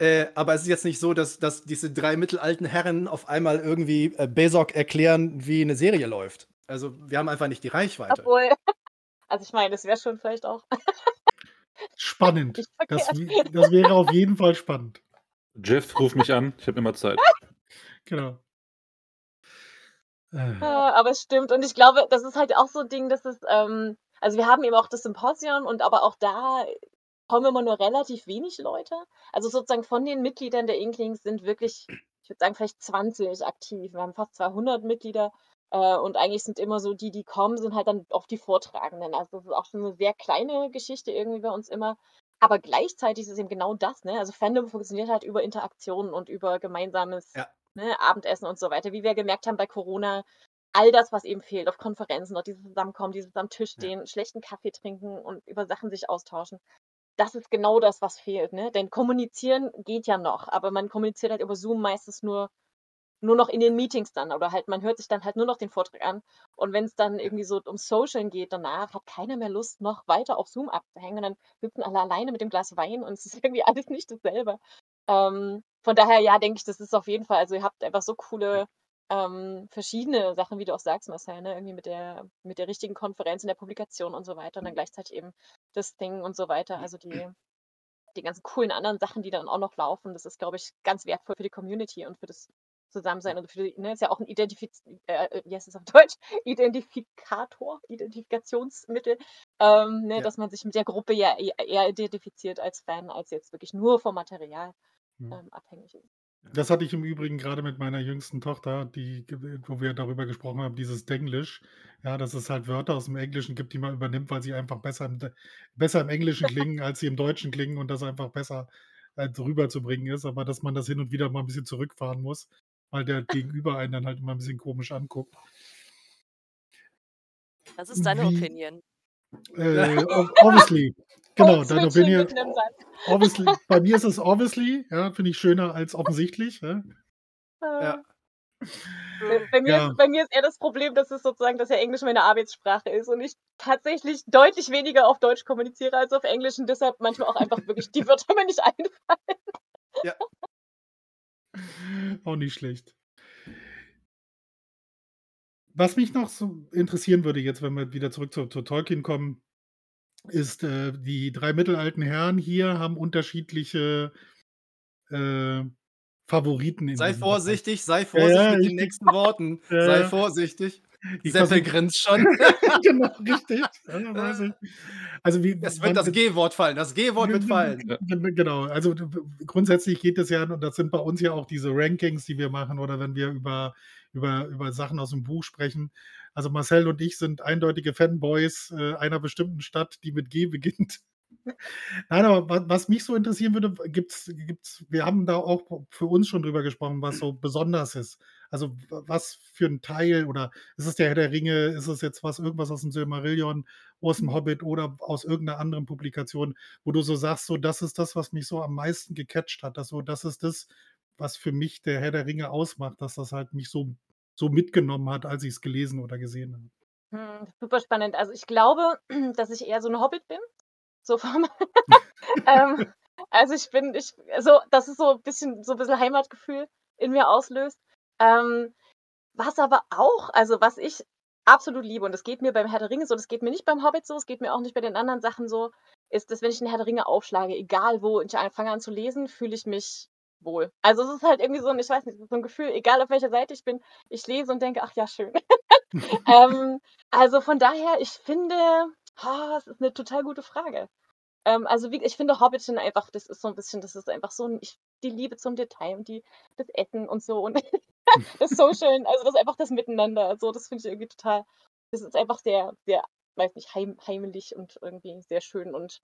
S2: Äh, aber es ist jetzt nicht so, dass dass diese 3 mittelalten Herren auf einmal irgendwie, äh, Bezok erklären, wie 'ne Serie läuft. Also, wir haben einfach nicht die Reichweite.
S3: Obwohl also, ich meine, das wäre schon vielleicht auch
S5: Spannend. Das das wäre auf jeden Fall spannend.
S4: Jeff, ruf mich an, ich habe immer Zeit.
S5: Genau. Äh.
S3: Aber es stimmt und ich glaube, das ist halt auch so 'n Ding, dass es, ähm also, wir haben eben auch das Symposion und aber auch da kommen immer nur relativ wenig Leute. Also, sozusagen von den Mitgliedern der Inklings sind wirklich, ich würde sagen, vielleicht 20 aktiv. Wir haben fast 200 Mitglieder, äh, und eigentlich sind immer so die, die kommen, sind halt dann oft die Vortragenden. Also, das ist auch schon 'ne sehr kleine Geschichte irgendwie bei uns immer. Aber gleichzeitig ist es eben genau das, ne? Also, Fandom funktioniert halt über Interaktionen und über gemeinsames,
S2: Ja.
S3: ne, Abendessen und so weiter. Wie wir gemerkt haben bei Corona, all das, was eben fehlt auf Konferenzen, dort dieses Zusammenkommen, dieses am Tisch
S2: Ja.
S3: stehen, schlechten Kaffee trinken und über Sachen sich austauschen. Das ist genau das, was fehlt, ne? Denn kommunizieren geht ja noch, aber man kommuniziert halt über Zoom meistens nur nur noch in den Meetings dann oder halt man hört sich dann halt nur noch den Vortrag an. Und wenn's dann
S2: Ja.
S3: irgendwie so ums Socialen geht danach, hat keiner mehr Lust, noch weiter auf Zoom abzuhängen und dann sitzen alle alleine mit dem Glas Wein und es ist irgendwie alles nicht dasselbe. Ähm, von daher, ja, denke ich, das ist auf jeden Fall also, ihr habt einfach so coole, ähm, verschiedene Sachen, wie du auch sagst, Marcel, ne? Irgendwie mit der mit der richtigen Konferenz in der Publikation und so weiter und dann gleichzeitig eben das Ding und so weiter. Also, die die ganzen coolen anderen Sachen, die dann auch noch laufen, das ist, glaube ich, ganz wertvoll für die Community und für das zusammen sein. Und für die, ne, ist ja auch ein Identifiz äh, wie heißt das auf Deutsch? Identifikator, Identifikationsmittel, ähm, ne,
S2: Ja.
S3: dass man sich mit der Gruppe ja e- eher identifiziert als Fan, als jetzt wirklich nur vom Material
S5: Hm.
S3: ähm, abhängig ist.
S5: Das hatte ich im Übrigen gerade mit meiner jüngsten Tochter, die, wo wir darüber gesprochen haben, dieses Denglisch. Ja, dass es halt Wörter aus dem Englischen gibt, die man übernimmt, weil sie einfach besser im, besser im Englischen klingen, als sie im Deutschen klingen und das einfach besser äh, rüberzubringen ist. Aber dass man das hin und wieder mal ein bisschen zurückfahren muss, weil der Gegenüber einen dann halt immer ein bisschen komisch anguckt.
S6: Das ist deine
S5: Wie-
S6: Opinion.
S5: Äh, ob- obviously. Genau,
S3: im Satz.
S5: Obviously. Bei mir ist es obviously, ja, finde ich schöner als offensichtlich. Ja.
S2: Ja.
S3: Bei, bei, mir
S5: Ja.
S3: ist, bei mir ist eher das Problem, dass es sozusagen, dass ja Englisch meine Arbeitssprache ist und ich tatsächlich deutlich weniger auf Deutsch kommuniziere als auf Englisch und deshalb manchmal auch einfach wirklich die Wörter mir nicht einfallen.
S5: Auch nicht schlecht. Was mich noch so interessieren würde, jetzt, wenn wir wieder zurück zu, zu Tolkien kommen, ist, äh, die drei mittelalten Herren hier haben unterschiedliche äh, Favoriten. In
S2: Sei vorsichtig, sei vorsichtig
S5: ja,
S2: mit den nächsten Worten.
S5: Ja,
S2: Sei vorsichtig.
S5: Ich
S2: Seppel grinst schon.
S5: genau, richtig. Also wie,
S2: Es wird das G-Wort fallen. Das G-Wort wird fallen.
S5: Genau, also grundsätzlich geht es ja, und das sind bei uns ja auch diese Rankings, die wir machen, oder wenn wir über, über, über Sachen aus dem Buch sprechen. Also Marcel und ich sind eindeutige Fanboys äh, einer bestimmten Stadt, die mit G beginnt. Nein, aber wa- was mich so interessieren würde, gibt's, gibt's, wir haben da auch für uns schon drüber gesprochen, was so besonders ist. Also was für ein Teil oder ist es der Herr der Ringe, ist es jetzt was, irgendwas aus dem Silmarillion, aus dem Hobbit oder aus irgendeiner anderen Publikation, wo du so sagst, so das ist das, was mich so am meisten gecatcht hat. Das, so, das ist das, was für mich der Herr der Ringe ausmacht, dass das halt mich so, so mitgenommen hat, als ich es gelesen oder gesehen habe.
S3: Hm, super spannend. Also ich glaube, dass ich eher so eine Hobbit bin. So vom ähm, also ich bin, ich, so, das ist so ein bisschen, so ein bisschen Heimatgefühl in mir auslöst. Ähm, was aber auch, also was ich absolut liebe, und das geht mir beim Herr der Ringe so, das geht mir nicht beim Hobbit so, es geht mir auch nicht bei den anderen Sachen so, ist, dass wenn ich den Herr der Ringe aufschlage, egal wo ich fange an zu lesen, fühle ich mich wohl. Also es ist halt irgendwie so ein, ich weiß nicht, so ein Gefühl, egal auf welcher Seite ich bin, ich lese und denke, ach ja, schön. ähm, also von daher, ich finde, oh, es ist eine total gute Frage. Ähm, also wie, ich finde Hobbiton einfach, das ist so ein bisschen, das ist einfach so ein, ich, die Liebe zum Detail und die, das Essen und so und das Social, also das ist einfach das Miteinander. So, das finde ich irgendwie total, das ist einfach sehr, sehr, weiß nicht, heim, heimelig und irgendwie sehr schön und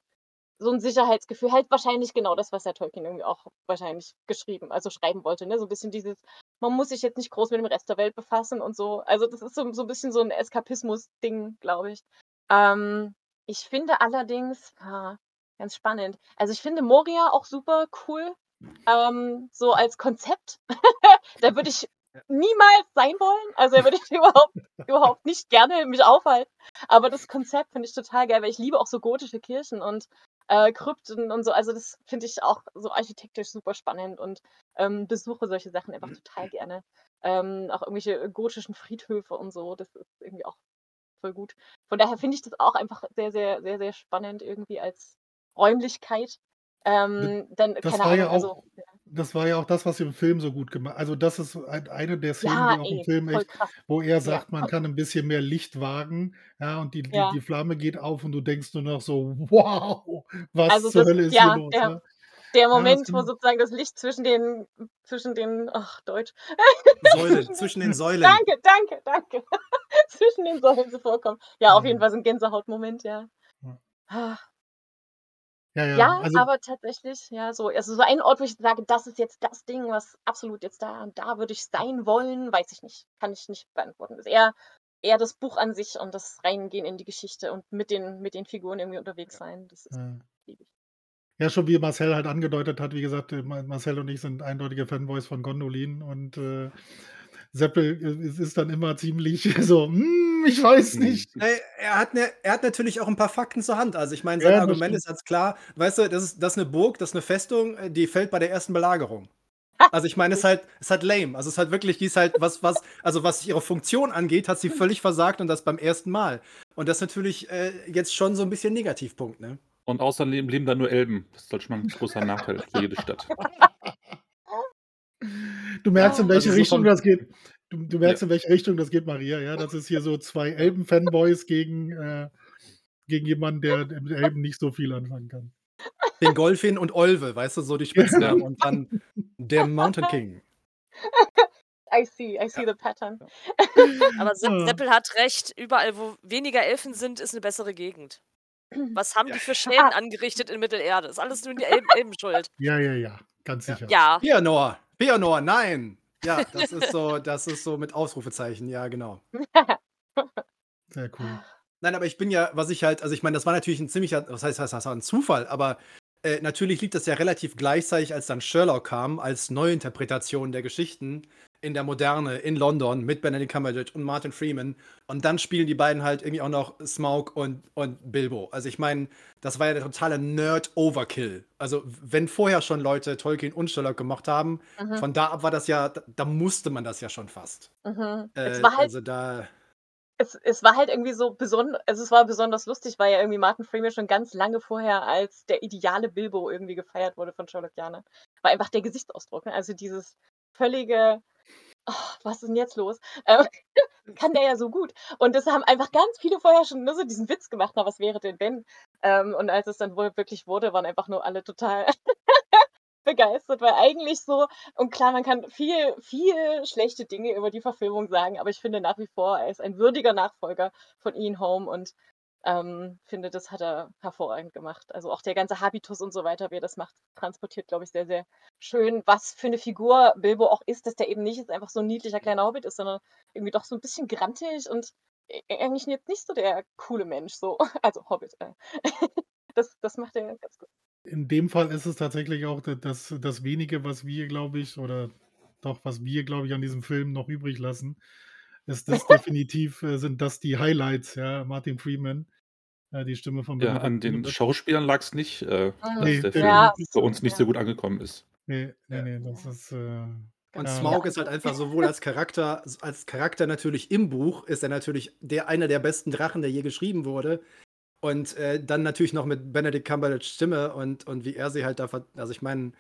S3: so ein Sicherheitsgefühl, halt wahrscheinlich genau das, was der Tolkien irgendwie auch wahrscheinlich geschrieben, also schreiben wollte, ne? So ein bisschen dieses, man muss sich jetzt nicht groß mit dem Rest der Welt befassen und so. Also das ist so, so ein bisschen so ein Eskapismus-Ding, glaube ich. Ähm, ich finde allerdings, ah, ganz spannend. Also ich finde Moria auch super cool. Ähm, so als Konzept. da würde ich niemals sein wollen. Also da würde ich überhaupt, überhaupt nicht gerne mich aufhalten. Aber das Konzept finde ich total geil, weil ich liebe auch so gotische Kirchen und äh, Krypten und so. Also das finde ich auch so architektisch super spannend und ähm, besuche solche Sachen einfach total gerne. Ähm, auch irgendwelche gotischen Friedhöfe und so. Das ist irgendwie auch voll gut. Von daher finde ich das auch einfach sehr, sehr, sehr, sehr spannend irgendwie als Räumlichkeit. Ähm, dann,
S5: Das
S3: keine
S5: war
S3: Ahnung,
S5: ja auch,
S3: also,
S5: das war ja auch das, was im Film so gut gemacht Also das ist ein, eine der Szenen,
S3: ja,
S5: die auch im
S3: ey,
S5: Film
S3: voll
S5: echt,
S3: krass.
S5: wo er
S3: Ja.
S5: sagt, man kann ein bisschen mehr Licht wagen, ja, und die, die,
S3: Ja.
S5: die Flamme geht auf und du denkst nur noch so, wow, was
S3: Also
S5: zur
S3: das,
S5: Hölle ist
S3: ja,
S5: hier los?
S3: der,
S5: Ne?
S3: der
S5: Ja,
S3: Moment, wo sozusagen das Licht zwischen den, zwischen den, ach, Deutsch.
S2: Säulen, zwischen den Säulen.
S3: Danke, danke, danke. zwischen den Säulen so vorkommen. Ja, auf jeden
S5: Ja.
S3: Fall so ein Gänsehautmoment, ja.
S5: Ja. Ja, ja,
S3: Ja,
S5: also
S3: aber tatsächlich, ja, so, also so ein Ort, wo ich sage, das ist jetzt das Ding, was absolut jetzt da und da würde ich sein wollen, weiß ich nicht. Kann ich nicht beantworten. Das ist eher, eher das Buch an sich und das Reingehen in die Geschichte und mit den, mit den Figuren irgendwie unterwegs sein. Das ist
S5: ja. Ja, schon wie Marcel halt angedeutet hat, wie gesagt, äh, Ma- Marcel und ich sind eindeutige Fanboys von Gondolin und äh, Seppel äh, es ist dann immer ziemlich so, "Hm, ich weiß
S4: Hm.
S5: nicht.
S2: Er, hat ne, er hat natürlich auch ein paar Fakten zur Hand. Also ich meine,
S5: Ja,
S2: sein
S5: das
S2: Argument ist ganz klar. Weißt du, das ist, das ist eine Burg, das ist eine Festung, äh, die fällt bei der ersten Belagerung. Also ich meine, es ist halt, es ist halt lame. Also es ist halt wirklich, die ist halt, was, was, also was ihre Funktion angeht, hat sie völlig versagt und das beim ersten Mal. Und das ist natürlich äh, jetzt schon so ein bisschen Negativpunkt, ne?
S4: Und außerdem leben da nur Elben. Das ist halt schon mal ein großer Nachteil für jede Stadt.
S5: Du merkst, in
S3: Ah.
S5: welche
S2: Das ist so
S5: Richtung das geht. Du, du merkst,
S4: Ja.
S5: in welche Richtung das geht, Maria. Ja, das ist hier so zwei Elben-Fanboys gegen, äh, gegen jemanden, der mit Elben nicht so viel anfangen kann.
S2: Den Golfin und Olve, weißt du, so die Spitznamen und dann der Mountain King.
S3: I see, I see the pattern.
S6: Aber
S5: Ja.
S6: Seppel hat recht, überall, wo weniger Elfen sind, ist eine bessere Gegend. Was haben die für Schäden angerichtet in Mittelerde? Ist alles nur die Elben, Elben schuld.
S5: Ja, ja, ja, ganz sicher.
S6: Ja.
S2: Pianor, Pianor, nein. Ja, das ist so, das ist so mit Ausrufezeichen, ja, genau.
S5: Sehr cool.
S2: Nein, aber ich bin ja, was ich halt, also ich meine, das war natürlich ein ziemlicher, was heißt das, das war ein Zufall, aber äh, natürlich liegt das ja relativ gleichzeitig, als dann Sherlock kam, als Neuinterpretation der Geschichten in der Moderne in London mit Benedict Cumberbatch und Martin Freeman. Und dann spielen die beiden halt irgendwie auch noch Smaug und, und Bilbo. Also ich meine, das war ja der totale Nerd-Overkill. Also wenn vorher schon Leute Tolkien und Sherlock gemacht haben,
S3: Mhm.
S2: von da ab war das ja, da, da musste man das ja schon fast.
S3: Mhm.
S2: Äh,
S3: es, war halt,
S2: also da,
S3: es, es war halt irgendwie so besonders, also es war besonders lustig, weil ja irgendwie Martin Freeman schon ganz lange vorher als der ideale Bilbo irgendwie gefeiert wurde von Sherlockianer. War einfach der Gesichtsausdruck, ne? also dieses völlige, oh, was ist denn jetzt los? Ähm, kann der ja so gut. Und das haben einfach ganz viele vorher schon nur so diesen Witz gemacht, na, was wäre denn wenn? Ähm, und als es dann wohl wirklich wurde, waren einfach nur alle total begeistert, weil eigentlich so, und klar, man kann viel, viel schlechte Dinge über die Verfilmung sagen, aber ich finde nach wie vor, er ist ein würdiger Nachfolger von Ian Holm und ähm, finde, das hat er hervorragend gemacht. Also auch der ganze Habitus und so weiter, wie er das macht, transportiert, glaube ich, sehr, sehr schön, was für eine Figur Bilbo auch ist, dass der eben nicht jetzt einfach so ein niedlicher kleiner Hobbit ist, sondern irgendwie doch so ein bisschen grantig und e- eigentlich jetzt nicht so der coole Mensch, so, also Hobbit. Äh. Das, das macht er ganz gut.
S5: In dem Fall ist es tatsächlich auch da- das, das wenige, was wir, glaube ich, oder doch, was wir, glaube ich, an diesem Film noch übrig lassen, ist das definitiv, äh, sind das die Highlights, ja, Martin Freeman, äh, die Stimme von
S4: Ja, an den. Schauspielern lag es nicht, äh, dass
S3: Mhm.
S5: Nee,
S4: der Film
S3: Ja,
S4: bei uns nicht so
S3: ja.
S4: gut angekommen ist.
S5: Nee, nee,
S2: Ja.
S5: nee, das ist, äh,
S2: Und
S5: Ja.
S2: Smaug ist halt einfach sowohl als Charakter, als Charakter natürlich im Buch, ist er natürlich der, einer der besten Drachen, der je geschrieben wurde. Und äh, dann natürlich noch mit Benedict Cumberbatch Stimme und, und wie er sie halt da, ver- also ich meine,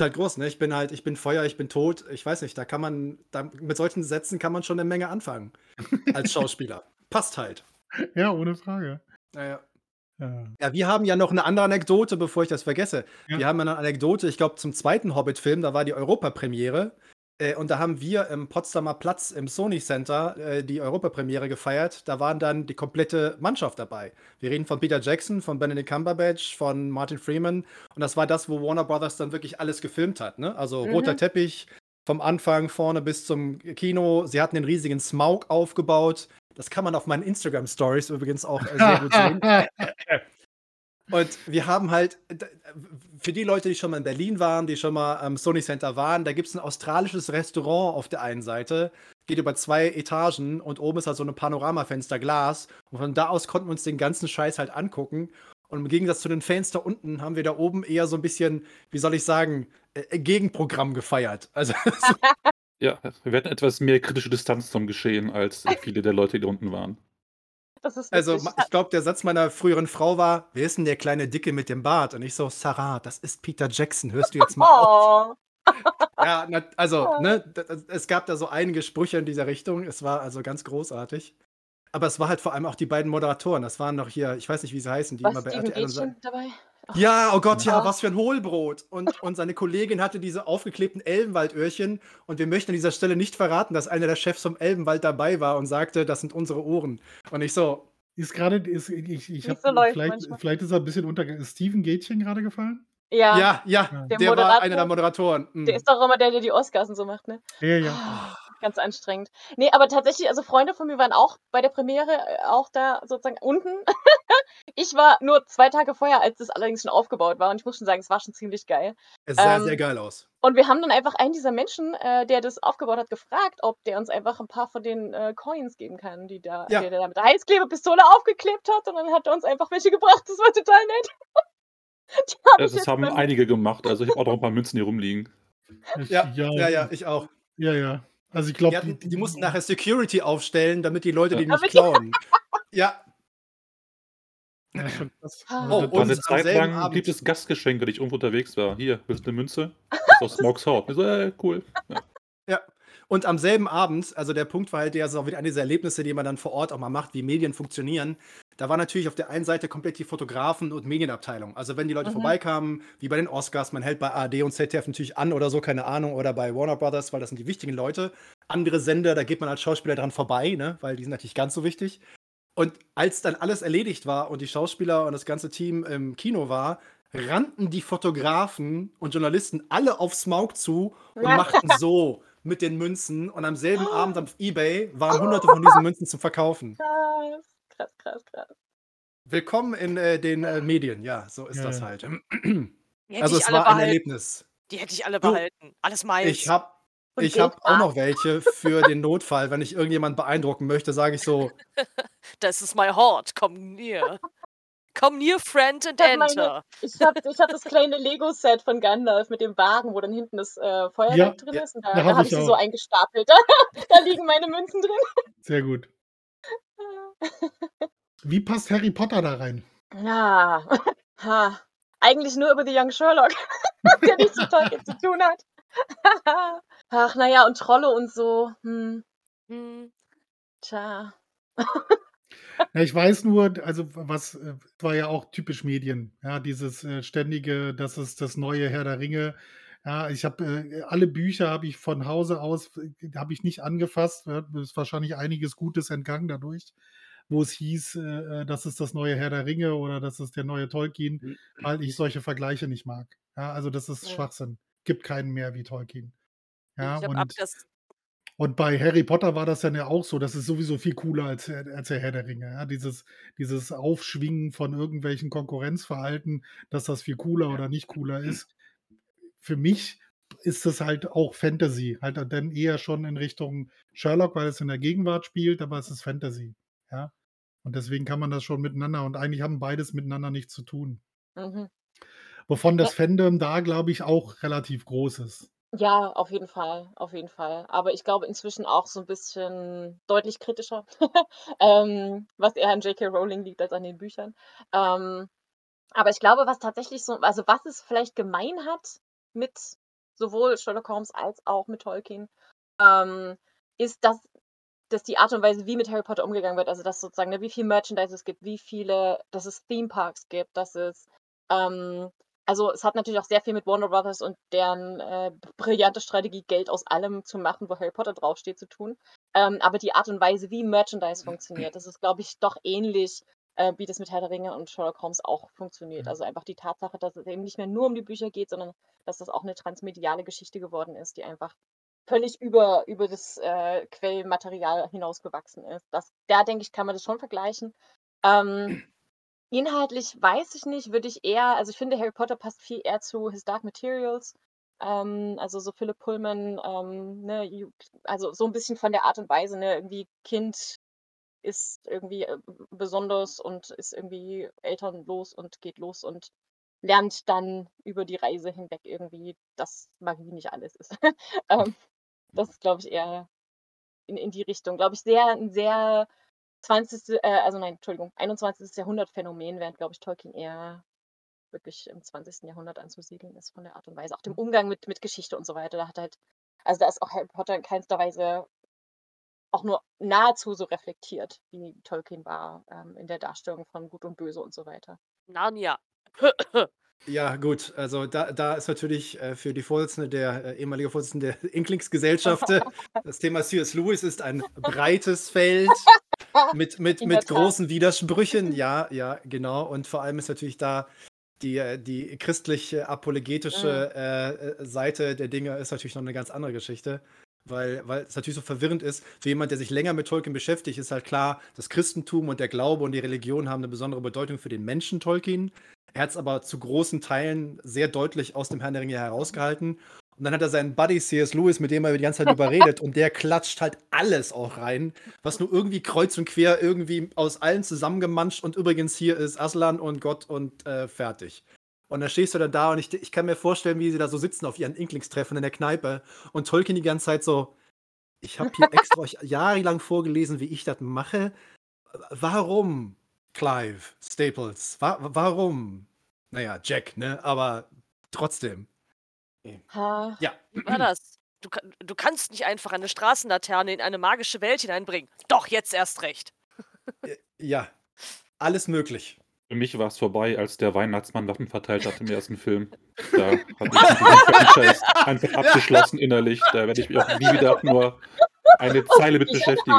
S2: halt groß, ne? Ich bin halt, ich bin Feuer, ich bin tot. Ich weiß nicht, da kann man, da, mit solchen Sätzen kann man schon eine Menge anfangen. Als Schauspieler. Passt halt.
S5: ja, ohne Frage.
S2: Naja.
S5: Ja.
S2: Ja, wir haben ja noch eine andere Anekdote, bevor ich das vergesse.
S5: Ja.
S2: Wir haben ja eine Anekdote, ich glaube, zum zweiten Hobbit-Film, da war die Europapremiere. Äh, und da haben wir im Potsdamer Platz im Sony Center äh, die Europapremiere gefeiert. Da waren dann die komplette Mannschaft dabei. Wir reden von Peter Jackson, von Benedict Cumberbatch, von Martin Freeman. Und das war das, wo Warner Brothers dann wirklich alles gefilmt hat. Ne? Also
S3: Mhm.
S2: roter Teppich, vom Anfang vorne bis zum Kino. Sie hatten den riesigen Smaug aufgebaut. Das kann man auf meinen Instagram-Stories übrigens auch äh, sehr gut sehen. Und wir haben halt, für die Leute, die schon mal in Berlin waren, die schon mal am Sony Center waren, da gibt es ein australisches Restaurant auf der einen Seite, geht über zwei Etagen und oben ist halt so ein Panoramafenster Glas. Und von da aus konnten wir uns den ganzen Scheiß halt angucken. Und im Gegensatz zu den Fans da unten haben wir da oben eher so ein bisschen, wie soll ich sagen, äh, Gegenprogramm gefeiert. Also
S4: Ja, wir hatten etwas mehr kritische Distanz zum Geschehen als äh, viele der Leute, die da unten waren.
S3: Das ist
S2: Also,
S3: wirklich-
S2: ich glaube, der Satz meiner früheren Frau war: Wer ist denn der kleine Dicke mit dem Bart? Und ich so: Sarah, das ist Peter Jackson. Hörst du jetzt mal auf?
S3: Oh,
S2: Ja, na, also, ne, es gab da so einige Sprüche in dieser Richtung. Es war also ganz großartig. Aber es war halt vor allem auch die beiden Moderatoren. Das waren noch hier, ich weiß nicht, wie sie heißen, die
S3: was
S2: immer bei
S3: Steven
S2: RTL.
S3: Gätchen dabei?
S2: Ja, oh Gott, ja,
S3: Ja.
S2: was für ein Hohlbrot. Und, und seine Kollegin hatte diese aufgeklebten Elbenwaldöhrchen. Und wir möchten an dieser Stelle nicht verraten, dass einer der Chefs vom Elbenwald dabei war und sagte, das sind unsere Ohren. Und ich so,
S5: Ist gerade, ist, ich, ich hab,
S3: so
S5: vielleicht, vielleicht ist er ein bisschen untergegangen. Ist Steven Gätchen gerade gefallen?
S3: Ja,
S2: ja, ja, der,
S3: Der
S2: war
S3: Moderator,
S2: einer der Moderatoren. Mhm.
S3: der ist doch immer der, der die Oscars und so macht, ne?
S5: Ja, ja.
S3: Ganz anstrengend. Nee, aber tatsächlich, also Freunde von mir waren auch bei der Premiere, äh, auch da sozusagen unten. ich war nur zwei Tage vorher, als das allerdings schon aufgebaut war. Und ich muss schon sagen, es war schon ziemlich geil.
S2: Es sah
S3: ähm,
S2: sehr geil aus.
S3: Und wir haben dann einfach einen dieser Menschen, äh, der das aufgebaut hat, gefragt, ob der uns einfach ein paar von den äh, Coins geben kann, die da,
S2: Ja.
S3: der, der da mit der Heißklebepistole aufgeklebt hat. Und dann hat er uns einfach welche gebracht. Das war total nett. hab
S4: Ja, das haben
S3: dann-
S4: einige gemacht. Also ich habe auch noch ein paar Münzen hier rumliegen.
S5: Ich,
S2: Ja, ja, ja, ich auch.
S5: Ja, ja. Also ich
S2: Die,
S5: glaube,
S2: hatten, die mussten nachher Security aufstellen, damit die Leute die
S4: Ja.
S2: nicht
S3: Damit-
S2: klauen. Ja.
S3: Ah.
S2: Oh,
S5: Also,
S4: War
S2: und
S4: eine Zeit lang
S2: Abend-
S4: gibt es Gastgeschenke, wenn ich irgendwo unterwegs war. Hier, willst du eine Münze? Das ist aus Smogs Haut. Ich so, äh, cool. Ja.
S2: Ja. Und am selben Abend, also der Punkt war halt der, so wieder an diese Erlebnisse, die man dann vor Ort auch mal macht, wie Medien funktionieren. Da war natürlich auf der einen Seite komplett die Fotografen und Medienabteilung. Also wenn die Leute
S3: Mhm.
S2: vorbeikamen, wie bei den Oscars, man hält bei ARD und ZDF natürlich an oder so, keine Ahnung, oder bei Warner Brothers, weil das sind die wichtigen Leute. Andere Sender, da geht man als Schauspieler dran vorbei, ne, weil die sind natürlich ganz so wichtig. Und als dann alles erledigt war und die Schauspieler und das ganze Team im Kino war, rannten die Fotografen und Journalisten alle auf Smaug zu und machten so mit den Münzen. Und am selben Abend auf Ebay waren hunderte von diesen Münzen zum Verkaufen.
S3: Krass, krass, krass, krass.
S2: Willkommen in äh, den äh, Medien, ja, so ist
S5: Ja,
S2: das halt. Also es war ein
S6: behalten.
S2: Erlebnis.
S6: Die hätte ich alle
S2: Du,
S6: behalten. Alles meins.
S2: Ich habe ich hab auch noch welche für den Notfall. Wenn ich irgendjemand beeindrucken möchte, sage ich so,
S6: Das ist my heart. Komm near. Komm near, friend, and
S3: Ich hab meine,
S6: enter.
S3: ich habe ich hab das kleine Lego-Set von Gandalf mit dem Wagen, wo dann hinten das äh, Feuerwerk
S5: Ja,
S3: drin
S2: ja,
S3: ist. Und da, da
S5: habe
S3: habe
S5: ich
S3: ich sie so eingestapelt. da liegen meine Münzen drin.
S5: Sehr gut. Wie passt Harry Potter da rein?
S3: Ja, ha. eigentlich nur über The Young Sherlock, der nichts mit Tolkien zu tun hat. Ach, naja, und Trolle und so. Hm,
S6: Hm.
S3: tja.
S5: Ja, ich weiß nur, also was äh, war ja auch typisch Medien, ja, dieses äh, ständige, das ist das neue Herr der Ringe. Ja, ich habe äh, alle Bücher habe ich von Hause aus äh, habe ich nicht angefasst. Ja, ist wahrscheinlich einiges Gutes entgangen dadurch, wo es hieß, äh, äh, das ist das neue Herr der Ringe oder das ist der neue Tolkien,
S2: hm,
S5: weil ich solche Vergleiche nicht mag. Ja, also das ist
S3: Ja.
S5: Schwachsinn. Gibt keinen mehr wie Tolkien. Ja,
S6: Ich habe ab das.
S5: Und bei Harry Potter war das dann ja auch so. Das ist sowieso viel cooler als, als der Herr der Ringe. Ja? Dieses, dieses Aufschwingen von irgendwelchen Konkurrenzverhalten, dass das viel cooler oder nicht cooler ist. Für mich ist das halt auch Fantasy. Halt dann eher schon in Richtung Sherlock, weil es in der Gegenwart spielt, aber es ist Fantasy. Ja. Und deswegen kann man das schon miteinander. Und eigentlich haben beides miteinander nichts zu tun.
S3: Mhm.
S5: Wovon
S3: Ja,
S5: das Fandom da, glaube ich, auch relativ groß ist.
S3: Ja, auf jeden Fall, auf jeden Fall. Aber ich glaube inzwischen auch so ein bisschen deutlich kritischer, ähm, was eher an J.K. Rowling liegt als an den Büchern. Ähm, aber ich glaube, was tatsächlich so, also was es vielleicht gemein hat mit sowohl Sherlock Holmes als auch mit Tolkien, ähm, ist, dass, dass die Art und Weise, wie mit Harry Potter umgegangen wird, also dass sozusagen, ne, wie viel Merchandise es gibt, wie viele, dass es Theme Parks gibt, dass es, ähm, also es hat natürlich auch sehr viel mit Warner Brothers und deren äh, brillante Strategie, Geld aus allem zu machen, wo Harry Potter draufsteht, zu tun. Ähm, aber die Art und Weise, wie Merchandise funktioniert, das ist, glaube ich, doch ähnlich, äh, wie das mit Herr der Ringe und Sherlock Holmes auch funktioniert.
S5: Ja.
S3: Also einfach die Tatsache, dass es eben nicht mehr nur um die Bücher geht, sondern dass das auch eine transmediale Geschichte geworden ist, die einfach völlig über, über das äh, Quellmaterial hinausgewachsen ist. Das, da denke ich, kann man das schon vergleichen. Ähm, inhaltlich weiß ich nicht, würde ich eher, also ich finde, Harry Potter passt viel eher zu His Dark Materials. Ähm, also so Philip Pullman, ähm, ne, also so ein bisschen von der Art und Weise, ne, irgendwie Kind ist irgendwie äh, besonders und ist irgendwie elternlos und geht los und lernt dann über die Reise hinweg irgendwie, dass Magie nicht alles ist. ähm, das ist, glaube ich, eher in, in die Richtung. Glaube ich, sehr, ein sehr 20. Äh, also nein, Entschuldigung, 21. Jahrhundert Phänomen, während, glaube ich, Tolkien eher wirklich im 20. Jahrhundert anzusiedeln ist von der Art und Weise. Auch dem Umgang mit, mit Geschichte und so weiter. Da hat halt, also da ist auch Harry Potter in keinster Weise auch nur nahezu so reflektiert, wie Tolkien war ähm, in der Darstellung von Gut und Böse und so weiter.
S6: Narnia.
S2: Ja, gut, also da, da ist natürlich äh, für die Vorsitzende der äh, ehemalige Vorsitzende der Inklingsgesellschaft das Thema C.S. Lewis ist ein breites Feld mit, mit, mit großen Widersprüchen. Ja, ja, genau. Und vor allem ist natürlich da die, äh, die christliche, apologetische äh, äh, Seite der Dinge ist natürlich noch eine ganz andere Geschichte. Weil, weil es natürlich so verwirrend ist, für jemand, der sich länger mit Tolkien beschäftigt, ist halt klar, das Christentum und der Glaube und die Religion haben eine besondere Bedeutung für den Menschen Tolkien. Er hat es aber zu großen Teilen sehr deutlich aus dem Herrn der Ringe herausgehalten. Und dann hat er seinen Buddy C.S. Lewis, mit dem er die ganze Zeit überredet, und der klatscht halt alles auch rein, was nur irgendwie kreuz und quer irgendwie aus allen zusammengemanscht und übrigens hier ist Aslan und Gott und äh, fertig. Und dann stehst du dann da und ich, ich kann mir vorstellen, wie sie da so sitzen auf ihren Inklingstreffen in der Kneipe und Tolkien die ganze Zeit so, ich habe hier extra euch jahrelang vorgelesen, wie ich das mache. Warum, Clive Staples? Wa warum? Naja, Jack, ne? Aber trotzdem.
S3: Ha,
S2: Ja.
S6: Wie war das? Du, du kannst nicht einfach eine Straßenlaterne in eine magische Welt hineinbringen. Doch, jetzt erst recht.
S2: Ja, alles möglich.
S4: Für mich war es vorbei, als der Weihnachtsmann Waffen verteilt hat im ersten Film. Da hat ich Franchise einfach abgeschlossen innerlich. Da werde ich mich auch nie wieder nur eine Zeile mit beschäftigen.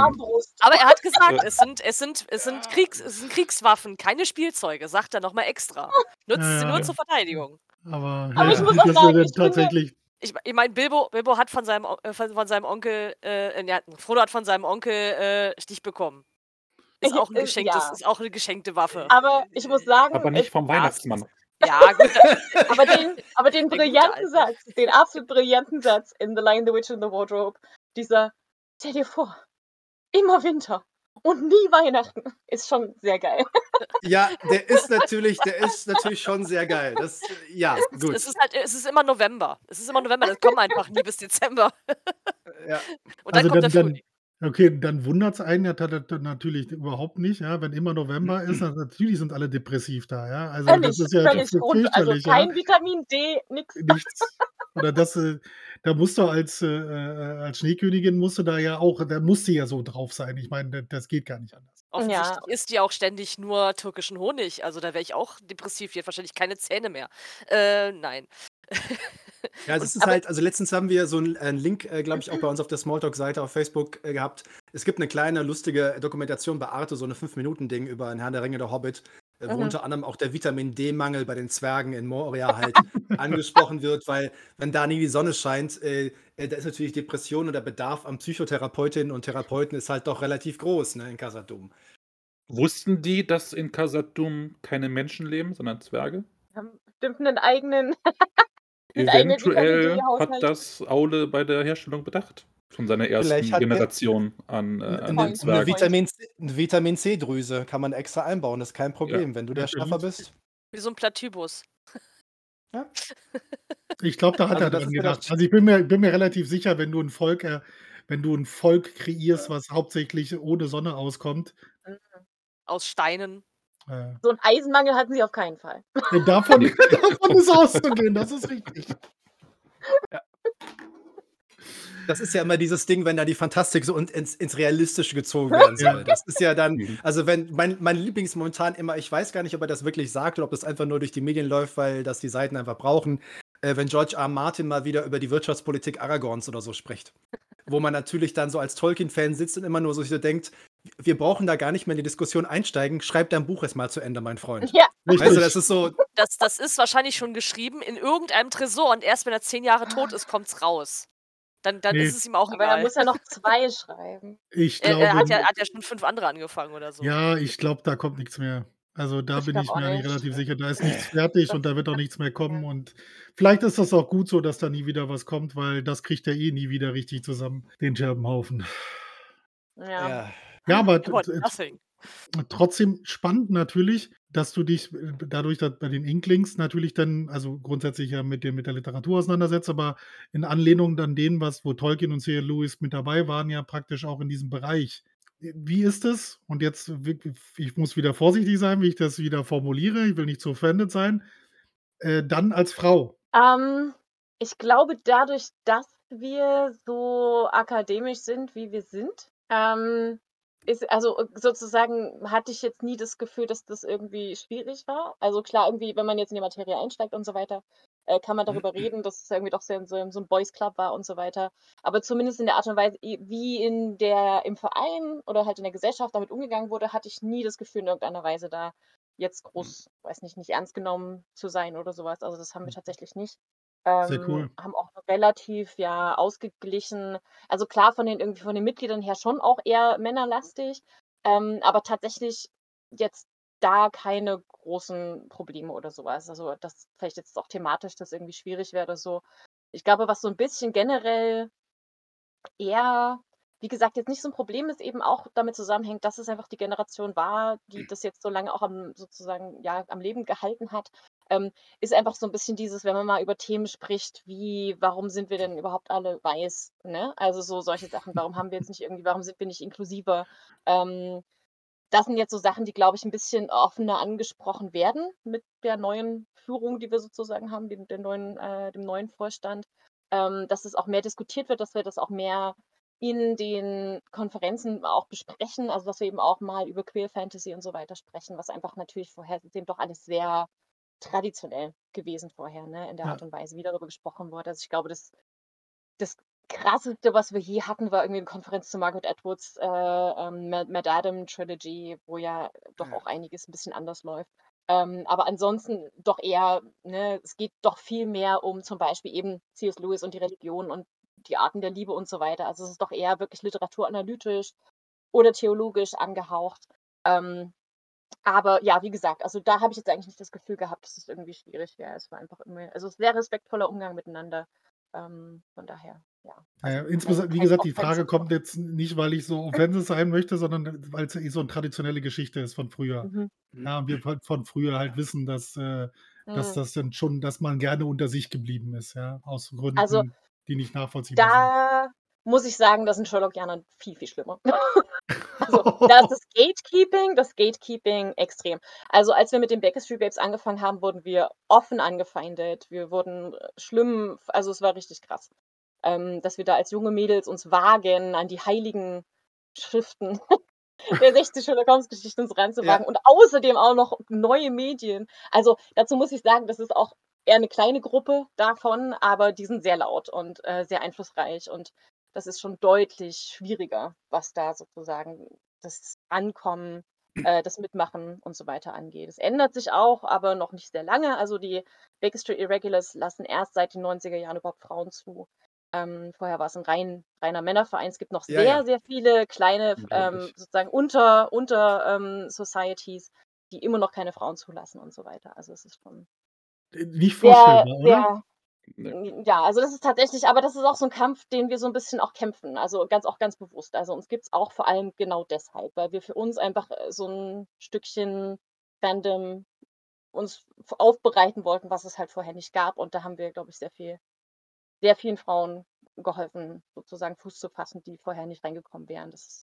S6: Aber er hat gesagt, es sind, es sind, es sind, Kriegs, es sind Kriegswaffen, keine Spielzeuge, sagt er nochmal extra. Nutzt sie nur zur Verteidigung.
S5: Aber,
S3: Aber
S5: ja,
S3: ich muss auch sagen, ich
S5: tatsächlich.
S6: Ich, ich meine, Bilbo, Bilbo hat von seinem, äh, von, von seinem Onkel, äh, ja, Frodo hat von seinem Onkel äh, Stich bekommen. Ist auch, ein
S3: Äh,
S6: geschenktes,
S3: ja.
S6: ist auch eine geschenkte Waffe.
S3: Aber ich muss sagen,
S4: Aber nicht vom Weihnachtsmann.
S6: Ja, gut.
S3: aber den, aber den brillanten. Satz, den absolut brillanten Satz in The Lion, the Witch and the Wardrobe, dieser, stell dir vor, immer Winter und nie Weihnachten, ist schon sehr geil.
S2: Ja, der ist natürlich, der ist natürlich schon sehr geil. Das, ja, gut.
S6: Es ist halt, es ist immer November. Es ist immer November, das kommt einfach nie bis Dezember.
S2: Ja.
S6: Und dann
S5: Also
S6: kommt
S5: dann,
S6: der
S5: dann,
S6: Frühling.
S5: Okay, dann wundert es einen ja natürlich überhaupt nicht, ja, wenn immer November ist, dann natürlich sind alle depressiv da, ja. Also
S3: Völlig,
S5: das ist ja
S3: völlig rund. Also kein
S5: ja.
S3: Vitamin D, nix.
S5: Nichts. Oder das, äh, da musst du als, äh, äh, als Schneekönigin musst du da ja auch, da musst du ja so drauf sein. Ich meine, das, das geht gar nicht anders.
S6: Offensichtlich
S3: Ja.
S6: isst die auch ständig nur türkischen Honig. Also da wäre ich auch depressiv. Die hat wahrscheinlich keine Zähne mehr. Äh, nein.
S2: Ja, es ist
S3: Aber-
S2: halt, also letztens haben wir so einen, einen Link, äh, glaube ich, auch bei uns auf der Smalltalk-Seite auf Facebook äh, gehabt. Es gibt eine kleine, lustige Dokumentation bei Arte, so eine 5-Minuten-Ding über ein Herrn der Ringe, der Hobbit, äh, wo
S3: Mhm.
S2: unter anderem auch der Vitamin D-Mangel bei den Zwergen in Moria halt angesprochen wird, weil wenn da nie die Sonne scheint, äh, äh, da ist natürlich Depression und der Bedarf an Psychotherapeutinnen und Therapeuten ist halt doch relativ groß, ne, in Casadum.
S4: Wussten die, dass in Khazad-dûm keine Menschen leben, sondern Zwerge?
S3: Haben bestimmt einen eigenen.
S4: Eventuell hat das Aule bei der Herstellung bedacht. Von seiner ersten
S2: er-
S4: Generation an, äh, an
S2: Eine. Vitamin C- eine Vitamin C-Drüse kann man extra einbauen, das ist kein Problem, wenn du der. Schaffer bist.
S6: Wie so ein Platybus.
S5: Ich glaube, da hat
S2: Also
S5: er dran
S2: ja
S5: gedacht. Also ich bin mir, bin mir relativ sicher, wenn du ein Volk, äh, wenn du ein Volk kreierst, was hauptsächlich ohne Sonne auskommt,
S6: Aus Steinen.
S5: Äh,
S3: So einen Eisenmangel hatten sie auf keinen Fall.
S5: davon, davon ist auszugehen, das ist richtig.
S2: Das ist ja immer dieses Ding, wenn da die Fantastik so ins, ins Realistische gezogen werden
S5: Ja.
S2: soll. Das ist ja dann,
S4: Mhm.
S2: also wenn, mein, mein Lieblings momentan immer, ich weiß gar nicht, ob er das wirklich sagt oder ob das einfach nur durch die Medien läuft, weil das die Seiten einfach brauchen, äh, wenn George R. Martin mal wieder über die Wirtschaftspolitik Aragorns oder so spricht. Wo man natürlich dann so als Tolkien-Fan sitzt und immer nur so, so denkt, wir brauchen da gar nicht mehr in die Diskussion einsteigen, schreib dein Buch erst mal zu Ende, mein Freund.
S3: Ja,
S5: Richtig.
S2: Weißt du, das ist so,
S6: Das, das ist wahrscheinlich schon geschrieben in irgendeinem Tresor und erst wenn er zehn Jahre tot ist, kommt's raus. Dann, dann
S5: Nee.
S6: ist es ihm auch
S3: aber er
S6: egal.
S3: muss ja noch zwei schreiben.
S5: ich
S6: er,
S5: glaube,
S6: er hat, ja, hat ja schon fünf andere angefangen oder so.
S5: ja, ich glaube, da kommt nichts mehr. Also da
S3: Ich
S5: bin ich mir relativ sicher, da ist nichts fertig und da wird auch nichts mehr kommen. Und vielleicht ist das auch gut so, dass da nie wieder was kommt, weil das kriegt er eh nie wieder richtig zusammen, den Scherbenhaufen.
S3: Ja.
S2: ja.
S5: Ja, aber t-
S6: nothing.
S5: trotzdem spannend natürlich, dass du dich äh, dadurch, dass bei den Inklings natürlich dann, also grundsätzlich ja mit, dem, mit der Literatur auseinandersetzt, aber in Anlehnung an denen, was, wo Tolkien und C.L. Lewis mit dabei waren, ja praktisch auch in diesem Bereich. Wie ist es? Und jetzt, ich muss wieder vorsichtig sein, wie ich das wieder formuliere, ich will nicht zu offended sein, äh, dann als Frau.
S3: Ähm, ich glaube, dadurch, dass wir so akademisch sind, wie wir sind, ähm, ist, also äh, sozusagen hatte ich jetzt nie das Gefühl, dass das irgendwie schwierig war. Also klar, irgendwie, wenn man jetzt in die Materie einsteigt und so weiter, äh, kann man darüber reden, dass es irgendwie doch sehr so, so ein Boys Club war und so weiter. Aber zumindest in der Art und Weise, wie in der, im Verein oder halt in der Gesellschaft damit umgegangen wurde, hatte ich nie das Gefühl, in irgendeiner Weise da jetzt groß, weiß nicht, nicht ernst genommen zu sein oder sowas. Also das haben wir tatsächlich nicht.
S5: Sehr cool.
S3: Ähm, haben auch relativ ja ausgeglichen. Also klar, von den irgendwie von den Mitgliedern her schon auch eher männerlastig, ähm, aber tatsächlich jetzt da keine großen Probleme oder sowas. Also das vielleicht jetzt auch thematisch das irgendwie schwierig wäre oder so. Ich glaube, was so ein bisschen generell eher, wie gesagt, jetzt nicht so ein Problem ist, eben auch damit zusammenhängt, dass es einfach die Generation war, die das jetzt so lange auch am sozusagen ja am Leben gehalten hat, ähm, ist einfach so ein bisschen dieses, wenn man mal über Themen spricht, wie, warum sind wir denn überhaupt alle weiß, ne? Also so solche Sachen, warum haben wir jetzt nicht irgendwie, warum sind wir nicht inklusiver? Ähm, das sind jetzt so Sachen, die, glaube ich, ein bisschen offener angesprochen werden mit der neuen Führung, die wir sozusagen haben, dem, neuen, äh, dem neuen Vorstand. ähm, dass es auch mehr diskutiert wird, dass wir das auch mehr in den Konferenzen auch besprechen, also dass wir eben auch mal über Queer Fantasy und so weiter sprechen, was einfach natürlich vorher dem doch alles sehr traditionell gewesen vorher, ne, in der
S5: Ja.
S3: Art und Weise, wie darüber gesprochen wurde. Also ich glaube, das, das krasseste, was wir je hatten, war irgendwie eine Konferenz zu Margaret Atwoods äh, ähm, Mad Mad Adam Trilogy, wo ja doch
S2: Ja.
S3: auch einiges ein bisschen anders läuft. Ähm, aber ansonsten doch eher, ne, es geht doch viel mehr um zum Beispiel eben C.S. Lewis und die Religion und die Arten der Liebe und so weiter. Also es ist doch eher wirklich literaturanalytisch oder theologisch angehaucht. Ähm, aber ja, wie gesagt, also da habe ich jetzt eigentlich nicht das Gefühl gehabt, dass es irgendwie schwierig wäre. Es war einfach immer, also es sehr respektvoller Umgang miteinander. Ähm, von daher, ja.
S5: Naja,
S3: Also
S5: insbesondere,
S3: kein,
S5: wie gesagt, die. Frage kommt jetzt nicht, weil ich so offensive sein möchte, sondern weil es eh so eine traditionelle Geschichte ist von früher.
S3: Mhm.
S5: Ja, und wir von, früher halt wissen, dass, äh, dass
S3: Mhm.
S5: das dann schon, dass man gerne unter sich geblieben ist, ja, aus Gründen,
S3: Also
S5: die nicht nachvollziehbar sind.
S3: Muss ich sagen, das sind Sherlockianer viel, viel schlimmer. Also da ist das Gatekeeping, das Gatekeeping extrem. Also als wir mit den Baker Street Babes angefangen haben, wurden wir offen angefeindet. Wir wurden äh, schlimm, also es war richtig krass, ähm, dass wir da als junge Mädels uns wagen, an die heiligen Schriften der 60 Sherlock Holmes Geschichten uns ranzuwagen
S2: Ja.
S3: und außerdem auch noch neue Medien. Also dazu muss ich sagen, das ist auch eher eine kleine Gruppe davon, aber die sind sehr laut und äh, sehr einflussreich und das ist schon deutlich schwieriger, was da sozusagen das Ankommen, äh, das Mitmachen und so weiter angeht. Es ändert sich auch, aber noch nicht sehr lange. Also die Baker Street Irregulars lassen erst seit den 90er Jahren überhaupt Frauen zu. Ähm, vorher war es ein rein, reiner Männerverein. Es gibt noch
S2: Ja,
S3: sehr,
S2: ja.
S3: sehr viele kleine ähm, sozusagen unter, unter ähm, Societies, die immer noch keine Frauen zulassen und so weiter. Also es ist schon
S5: Nicht
S3: sehr,
S5: vorstellbar, oder?
S3: sehr
S4: Ne.
S3: ja, also das ist tatsächlich, aber das ist auch so ein Kampf, den wir so ein bisschen auch kämpfen. Also ganz auch ganz bewusst. Also uns gibt es auch vor allem genau deshalb, weil wir für uns einfach äh, so ein Stückchen Fandom uns aufbereiten wollten, was es halt vorher nicht gab. Und da haben wir, glaube ich, sehr viel, sehr vielen Frauen geholfen, sozusagen Fuß zu fassen, die vorher nicht reingekommen wären. Das ist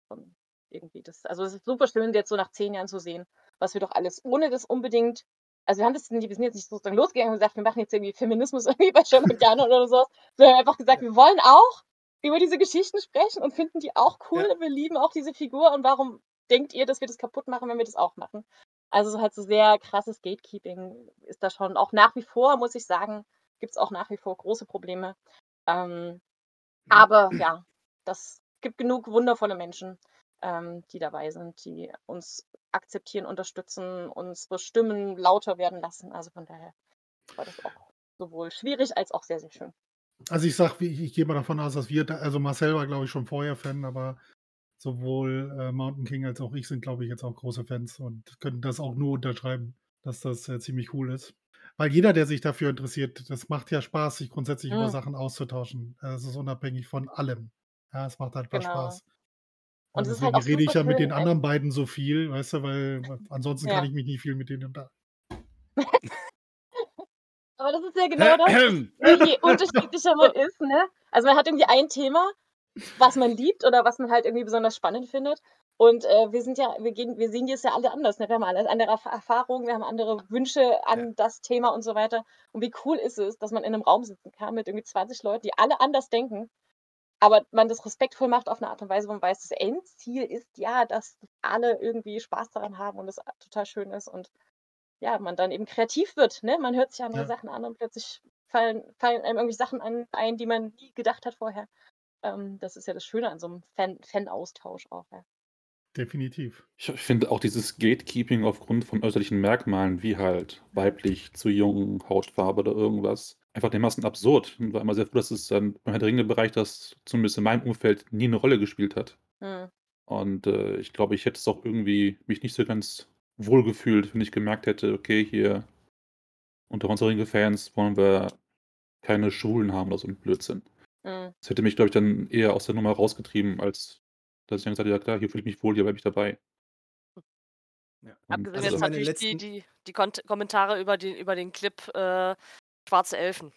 S3: irgendwie das. Also es ist super schön, jetzt so nach zehn Jahren zu sehen, was wir doch alles, ohne das unbedingt also wir haben das nicht, wir sind jetzt nicht sozusagen losgegangen und gesagt, wir machen jetzt irgendwie Feminismus irgendwie bei Sherlockianer oder sowas. Wir haben einfach gesagt, wir wollen auch über diese Geschichten sprechen und finden die auch cool.
S2: Ja.
S3: Wir lieben auch diese Figur und warum denkt ihr, dass wir das kaputt machen, wenn wir das auch machen? Also so halt so sehr krasses Gatekeeping ist da schon. Auch nach wie vor, muss ich sagen, gibt es auch nach wie vor große Probleme. Ähm, aber ja, das gibt genug wundervolle Menschen, ähm, die dabei sind, die uns akzeptieren, unterstützen, unsere Stimmen lauter werden lassen. Also von daher war das auch sowohl schwierig als auch sehr, sehr schön.
S5: Also ich sag, wie- ich, ich gehe mal davon aus, dass wir, da, also Marcel war glaube ich schon vorher Fan, aber sowohl äh, Mountain King als auch ich sind glaube ich jetzt auch große Fans und können das auch nur unterschreiben, dass das äh, ziemlich cool ist. Weil jeder, der sich dafür interessiert, das macht ja Spaß, sich grundsätzlich über
S3: Mhm.
S5: Sachen auszutauschen. Äh, Es ist unabhängig von allem. Ja, es macht einfach
S3: Genau.
S5: Spaß.
S3: Und
S5: Und
S3: es ist halt auch
S5: rede ich ja mit den anderen beiden so viel, weißt du, weil ansonsten kann
S3: Ja.
S5: ich mich nicht viel mit denen unterhalten.
S3: Aber das ist ja genau das, wie je unterschiedlicher man ist, ne? Also man hat irgendwie ein Thema, was man liebt oder was man halt irgendwie besonders spannend findet. Und äh, wir sind ja, wir gehen, wir sehen das ja alle anders, ne? Wir haben alle andere Erf- Erfahrungen, wir haben andere Wünsche an
S2: Ja.
S3: das Thema und so weiter. Und wie cool ist es, dass man in einem Raum sitzen kann mit irgendwie 20 Leuten, die alle anders denken, aber man das respektvoll macht auf eine Art und Weise, wo man weiß, das Endziel ist ja, dass alle irgendwie Spaß daran haben und es total schön ist und ja, man dann eben kreativ wird, ne? Man hört sich andere
S5: Ja.
S3: Sachen an und plötzlich fallen, fallen einem irgendwie Sachen an, ein, die man nie gedacht hat vorher. Ähm, das ist ja das Schöne an so einem Fan- Fan-Austausch auch, ja.
S5: Definitiv.
S4: Ich finde auch dieses Gatekeeping aufgrund von äußerlichen Merkmalen, wie halt weiblich, zu jung, Hautfarbe oder irgendwas, einfach dermaßen absurd. Und war immer sehr froh, dass es dann im Herr der Ringe-Bereich, das zumindest in meinem Umfeld nie eine Rolle gespielt hat.
S3: Hm.
S4: Und äh, ich glaube, ich hätte es auch irgendwie mich nicht so ganz wohl gefühlt, wenn ich gemerkt hätte, okay, hier unter unseren Ringe-Fans wollen wir keine Schwulen haben oder so ein Blödsinn.
S3: Hm.
S4: Das hätte mich, glaube ich, dann eher aus der Nummer rausgetrieben, als dass ich dann gesagt hätte, ja klar, hier fühle ich mich wohl, hier bleibe ich dabei.
S2: Ja.
S6: Abgesehen
S2: Also
S6: jetzt natürlich die,
S2: letzten-
S6: die, die Kont Kommentare über den, über den Clip äh, Schwarze Elfen.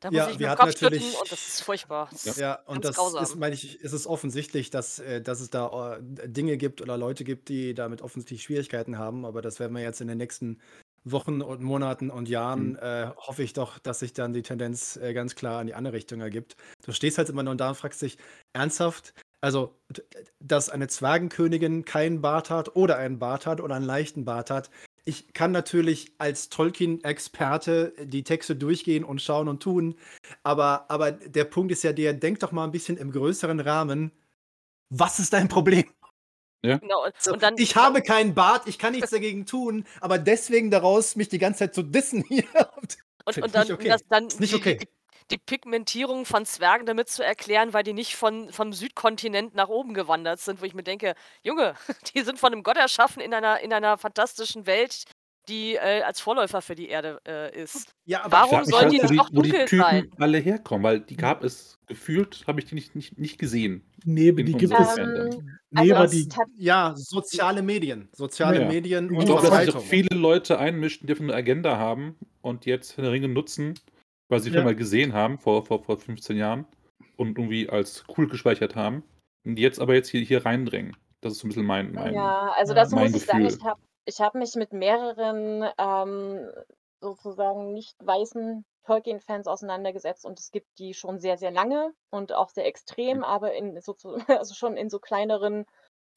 S6: Da muss
S2: Ja,
S6: ich
S2: hatten
S6: Kopf schütteln
S2: natürlich-
S6: und das ist furchtbar. Das ist
S2: Ja, und das
S6: grausam.
S2: ist, meine ich, ist es offensichtlich, dass, äh, dass es da äh, Dinge gibt oder Leute gibt, die damit offensichtlich Schwierigkeiten haben, aber das werden wir jetzt in den nächsten Wochen und Monaten und Jahren
S4: Mhm.
S2: äh, hoffe ich doch, dass sich dann die Tendenz äh, ganz klar in die andere Richtung ergibt. Du stehst halt immer nur da und fragst dich ernsthaft, also, dass eine Zwergenkönigin keinen Bart hat oder einen Bart hat oder einen leichten Bart hat. Ich kann natürlich als Tolkien-Experte die Texte durchgehen und schauen und tun, aber, aber der Punkt ist ja der, denk doch mal ein bisschen im größeren Rahmen. Was ist dein Problem?
S6: Genau. Und,
S2: So,
S6: dann,
S2: ich habe keinen Bart, ich kann nichts dagegen tun, aber deswegen daraus mich die ganze Zeit zu dissen hier.
S6: und, und dann,
S2: nicht okay.
S6: das, dann
S2: Ist nicht okay.
S6: die, die Pigmentierung von Zwergen damit zu erklären, weil die nicht von, vom Südkontinent nach oben gewandert sind, wo ich mir denke, Junge, die sind von einem Gott erschaffen in einer, in einer fantastischen Welt, die äh, als Vorläufer für die Erde äh, ist.
S2: Ja, aber
S6: Warum sollen
S4: halt,
S6: die
S4: die,
S6: auch
S4: wo die
S6: dunkel
S4: Typen
S6: sein?
S4: alle herkommen, weil die gab es gefühlt, habe ich die nicht, nicht, nicht gesehen.
S5: Nee, die gibt es.
S3: Ähm,
S5: Nee,
S3: also
S5: die.
S2: ja, soziale Medien. Soziale
S5: Ja.
S2: Medien
S5: Ich
S2: und
S4: Ich
S5: glaub,
S4: glaube, dass sich viele Leute einmischen, die eine Agenda haben und jetzt Ringe nutzen, weil sie
S5: Ja.
S4: schon mal gesehen haben, vor, vor, vor 15 Jahren, und irgendwie als cool gespeichert haben. Und jetzt aber jetzt hier, hier reindrängen. Das ist so ein bisschen mein, mein
S3: Ja, also dazu
S4: mein
S3: muss ich sagen,
S4: Gefühl.
S3: ich habe ich hab mich mit mehreren ähm, sozusagen nicht weißen Tolkien-Fans auseinandergesetzt und es gibt die schon sehr, sehr lange und auch sehr extrem, aber in so, also schon in so kleineren,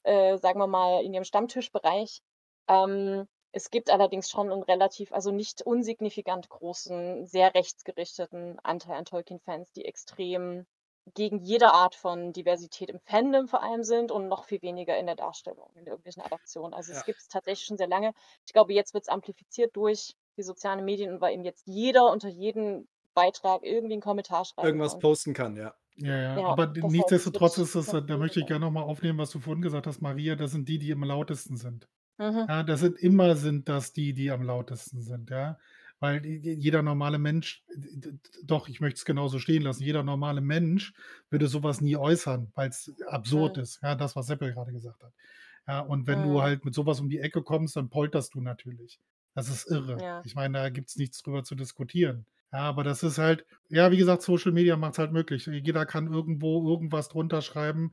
S3: äh, sagen wir mal, in ihrem Stammtischbereich. Ähm, es gibt allerdings schon einen relativ, also nicht unsignifikant großen, sehr rechtsgerichteten Anteil an Tolkien-Fans, die extrem gegen jede Art von Diversität im Fandom vor allem sind und noch viel weniger in der Darstellung, in irgendwelchen Adaptionen. Also
S2: Ja.
S3: es gibt es tatsächlich schon sehr lange. Ich glaube, jetzt wird es amplifiziert durch die sozialen Medien und weil eben jetzt jeder unter jedem Beitrag irgendwie einen Kommentar schreiben
S2: Irgendwas
S3: kann.
S2: posten kann, ja.
S5: Ja, ja,
S3: Ja,
S5: aber nichtsdestotrotz ist es, da möchte ich gerne nochmal aufnehmen, was du vorhin gesagt hast, Maria, das sind die, die am lautesten sind.
S3: Mhm.
S5: Ja, das sind immer sind das die, die am lautesten sind, ja. Weil jeder normale Mensch, d- doch, ich möchte es genauso stehen lassen, jeder normale Mensch würde sowas nie äußern, weil es absurd
S3: Mhm.
S5: ist. Ja, das, was Seppel gerade gesagt hat. Ja, und wenn du
S3: Mhm.
S5: halt mit sowas um die Ecke kommst, dann polterst du natürlich. Das ist irre.
S3: Ja.
S5: Ich meine, da gibt es nichts drüber zu diskutieren. Ja, aber das ist halt, ja, wie gesagt, Social Media macht es halt möglich. Jeder kann irgendwo irgendwas drunter schreiben.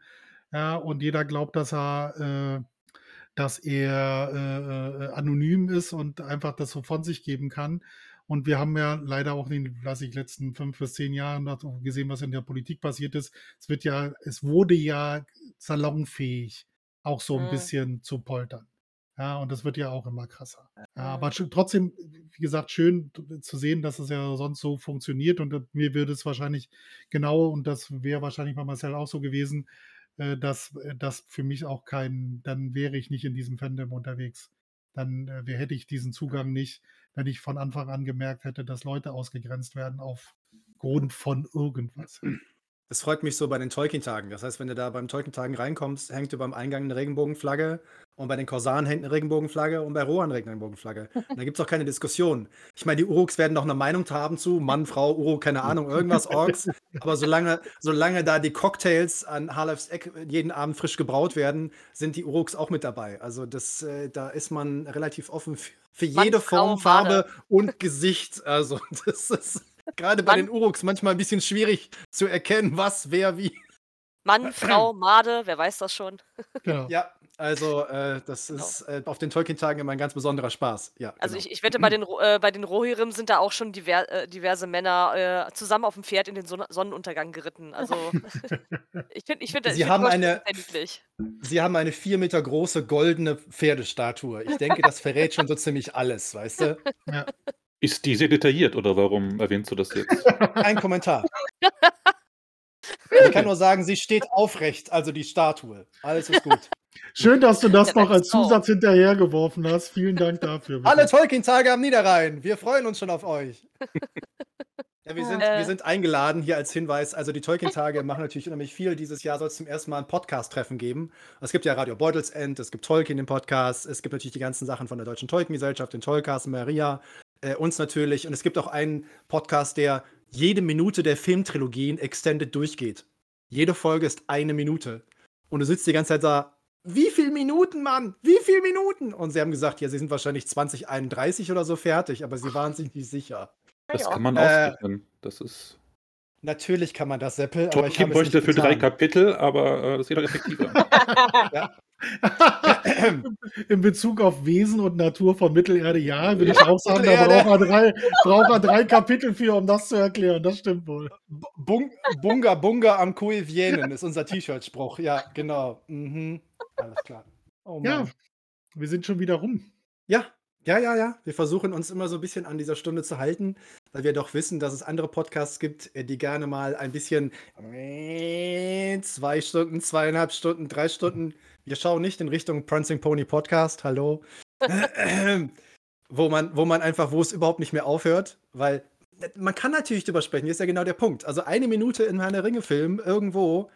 S5: Ja, und jeder glaubt, dass er, äh, dass er äh, äh, anonym ist und einfach das so von sich geben kann. Und wir haben ja leider auch in den, weiß ich, letzten fünf bis zehn Jahren gesehen, was in der Politik passiert ist. Es wird ja, es wurde ja salonfähig, auch so ein
S3: Mhm.
S5: bisschen zu poltern. Ja, und das wird ja auch immer krasser. Ja, aber schön- trotzdem, wie gesagt, schön zu sehen, dass es ja sonst so funktioniert. Und mir würde es wahrscheinlich genau, und das wäre wahrscheinlich bei Marcel auch so gewesen, äh, dass äh, das für mich auch kein, dann wäre ich nicht in diesem Fandom unterwegs. Dann äh, hätte ich diesen Zugang nicht, wenn ich von Anfang an gemerkt hätte, dass Leute ausgegrenzt werden aufgrund von irgendwas.
S2: Das freut mich so bei den Tolkien-Tagen. Das heißt, wenn du da beim Tolkien-Tagen reinkommst, hängt du beim Eingang eine Regenbogenflagge und bei den Korsaren hängt eine Regenbogenflagge und bei Rohan eine Regenbogenflage. Und da gibt es auch keine Diskussion. Ich meine, die Uruks werden noch eine Meinung haben zu Mann, Frau, Uruk, keine Ahnung, irgendwas, Orks. Aber solange, solange da die Cocktails an Harlefs Eck jeden Abend frisch gebraut werden, sind die Uruks auch mit dabei. Also das, äh, da ist man relativ offen für, für
S6: Mann,
S2: jede
S6: Frau,
S2: Form, Farbe und Gesicht. Also das ist gerade bei
S6: Mann-
S2: den Uruks manchmal ein bisschen schwierig zu erkennen, was, wer, wie.
S6: Mann, Frau, Made, wer weiß das schon.
S5: Genau.
S2: Ja, also äh, das
S6: Genau.
S2: ist äh, auf den Tolkien-Tagen immer ein ganz besonderer Spaß. Ja,
S6: Also
S2: genau.
S6: ich, ich wette, bei den, äh, bei den Rohirrim sind da auch schon diver äh, diverse Männer äh, zusammen auf dem Pferd in den Son Sonnenuntergang geritten. Also ich finde ich find,
S2: Sie
S6: ich find
S2: haben eine-. Sie haben eine vier Meter große goldene Pferdestatue. Ich denke, das verrät schon so ziemlich alles, weißt du?
S5: Ja.
S4: Ist die sehr detailliert oder warum erwähnst du das jetzt?
S2: Ein Kommentar. Ich kann nur sagen, sie steht aufrecht, also die Statue. Alles ist gut.
S5: Schön, dass du das
S6: Ja,
S5: noch als. Zusatz hinterhergeworfen hast. Vielen Dank dafür.
S2: Alle. Tolkien-Tage am Niederrhein. Wir freuen uns schon auf euch. Ja, wir, sind,
S6: Äh.
S2: wir sind eingeladen hier als Hinweis. Also die Tolkien-Tage machen natürlich unheimlich viel. Dieses Jahr soll es zum ersten Mal ein Podcast-Treffen geben. Es gibt ja Radio Beutelsend, es gibt Tolkien im Podcast, es gibt natürlich die ganzen Sachen von der Deutschen Tolkien-Gesellschaft, den Tolcast, Maria, äh, uns natürlich. Und es gibt auch einen Podcast, der jede Minute der Filmtrilogien extended durchgeht. Jede Folge ist eine Minute. Und du sitzt die ganze Zeit da, wie viele Minuten, Mann? Wie viele Minuten? Und sie haben gesagt, ja, sie sind wahrscheinlich 2031 oder so fertig, aber sie waren sich nicht sicher.
S4: Das kann man
S2: Äh,
S4: ausrechnen. Das ist.
S2: Natürlich kann man das, Seppel, aber ich es
S4: bräuchte dafür drei. Kapitel, aber äh, das geht doch effektiver.
S5: in Bezug auf Wesen und Natur von Mittelerde, ja, würde ich auch sagen, da braucht er, drei, braucht er drei Kapitel für, um das zu erklären. Das stimmt wohl.
S2: Bung, bunga Bunga am Kuevienen ist unser T-Shirt-Spruch. Ja, genau. Mhm. Alles klar.
S5: Oh ja, wir sind schon wieder rum.
S2: Ja, ja, ja, ja. Wir versuchen uns immer so ein bisschen an dieser Stunde zu halten, weil wir doch wissen, dass es andere Podcasts gibt, äh, die gerne mal ein bisschen zwei Stunden, zweieinhalb Stunden, drei Stunden. Wir schauen nicht in Richtung Prancing Pony Podcast, hallo. wo man, wo man einfach, wo es überhaupt nicht mehr aufhört, weil äh, man kann natürlich drüber sprechen, hier ist ja genau der Punkt. Also eine Minute in meiner Ringe-Film irgendwo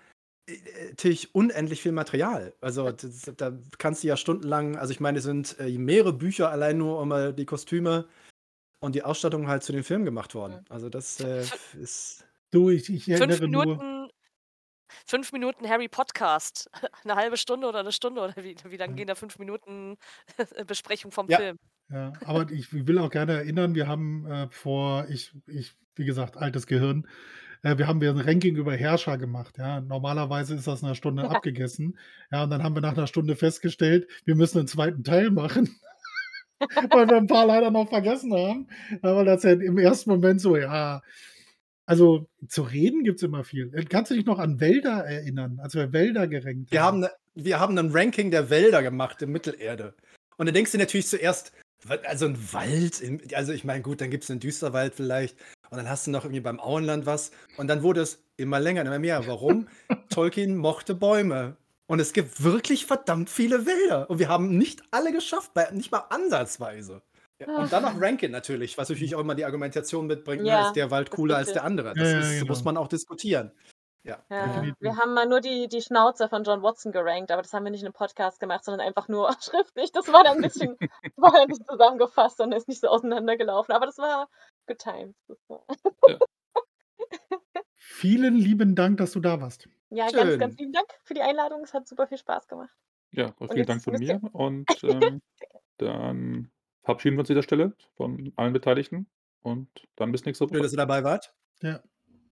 S2: natürlich unendlich viel Material. Also das, da kannst du ja stundenlang, also ich meine, es sind äh, mehrere Bücher allein nur um äh, die Kostüme und die Ausstattung halt zu den Filmen gemacht worden. Also das äh, ist.
S5: Du, ich, ich
S6: erinnere fünf Minuten, nur. Fünf Minuten Harry Podcast. Eine halbe Stunde oder eine Stunde oder wie, wie lange gehen da fünf Minuten Besprechung vom
S2: ja.
S6: Film?
S5: Ja, aber ich will auch gerne erinnern, wir haben äh, vor, ich, ich, wie gesagt, altes Gehirn, äh, wir haben wir ein Ranking über Herrscher gemacht. Ja. Normalerweise ist das eine Stunde abgegessen. Ja, und dann haben wir nach einer Stunde festgestellt, wir müssen einen zweiten Teil machen. weil wir ein paar leider noch vergessen haben. Aber das ja im ersten Moment so, ja. Also zu reden gibt es immer viel. Äh, kannst du dich noch an Wälder erinnern, als wir Wälder gerankt
S2: wir haben? Ne, wir haben ein Ranking der Wälder gemacht in Mittelerde. Und da denkst du natürlich zuerst, also ein Wald, also ich meine, gut, dann gibt es einen Düsterwald vielleicht. Und dann hast du noch irgendwie beim Auenland was. Und dann wurde es immer länger, immer mehr. Warum? Tolkien mochte Bäume. Und es gibt wirklich verdammt viele Wälder. Und wir haben nicht alle geschafft, nicht mal ansatzweise. Ja, und dann noch Rankin natürlich, was natürlich auch immer die Argumentation mitbringt, ne, ja, ist der Wald cooler als der andere. Das ja, ist, genau. muss man auch diskutieren. Ja.
S3: ja. Wir haben mal nur die, die Schnauze von John Watson gerankt, aber das haben wir nicht in einem Podcast gemacht, sondern einfach nur schriftlich. Das war dann ein bisschen, war ein bisschen zusammengefasst und ist nicht so auseinandergelaufen. Aber das war good times. Ja.
S5: Vielen lieben Dank, dass du da warst.
S3: Ja, Schön. ganz, ganz lieben Dank für die Einladung. Es hat super viel Spaß gemacht.
S4: Ja, vielen Dank von mir. Und ähm, dann verabschieden wir uns an dieser Stelle von allen Beteiligten. Und dann bis nächste Woche.
S2: Schön, dass ihr dabei wart.
S5: Ja.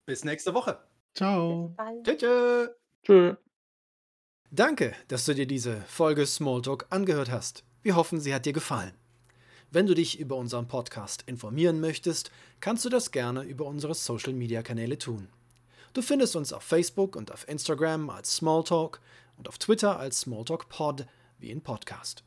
S2: Bis nächste Woche.
S5: Ciao.
S2: Tschö, tschö. Danke, dass du dir diese Folge Smalltalk angehört hast. Wir hoffen, sie hat dir gefallen. Wenn du dich über unseren Podcast informieren möchtest, kannst du das gerne über unsere Social-Media-Kanäle tun. Du findest uns auf Facebook und auf Instagram als Smalltalk und auf Twitter als SmalltalkPod wie in Podcast.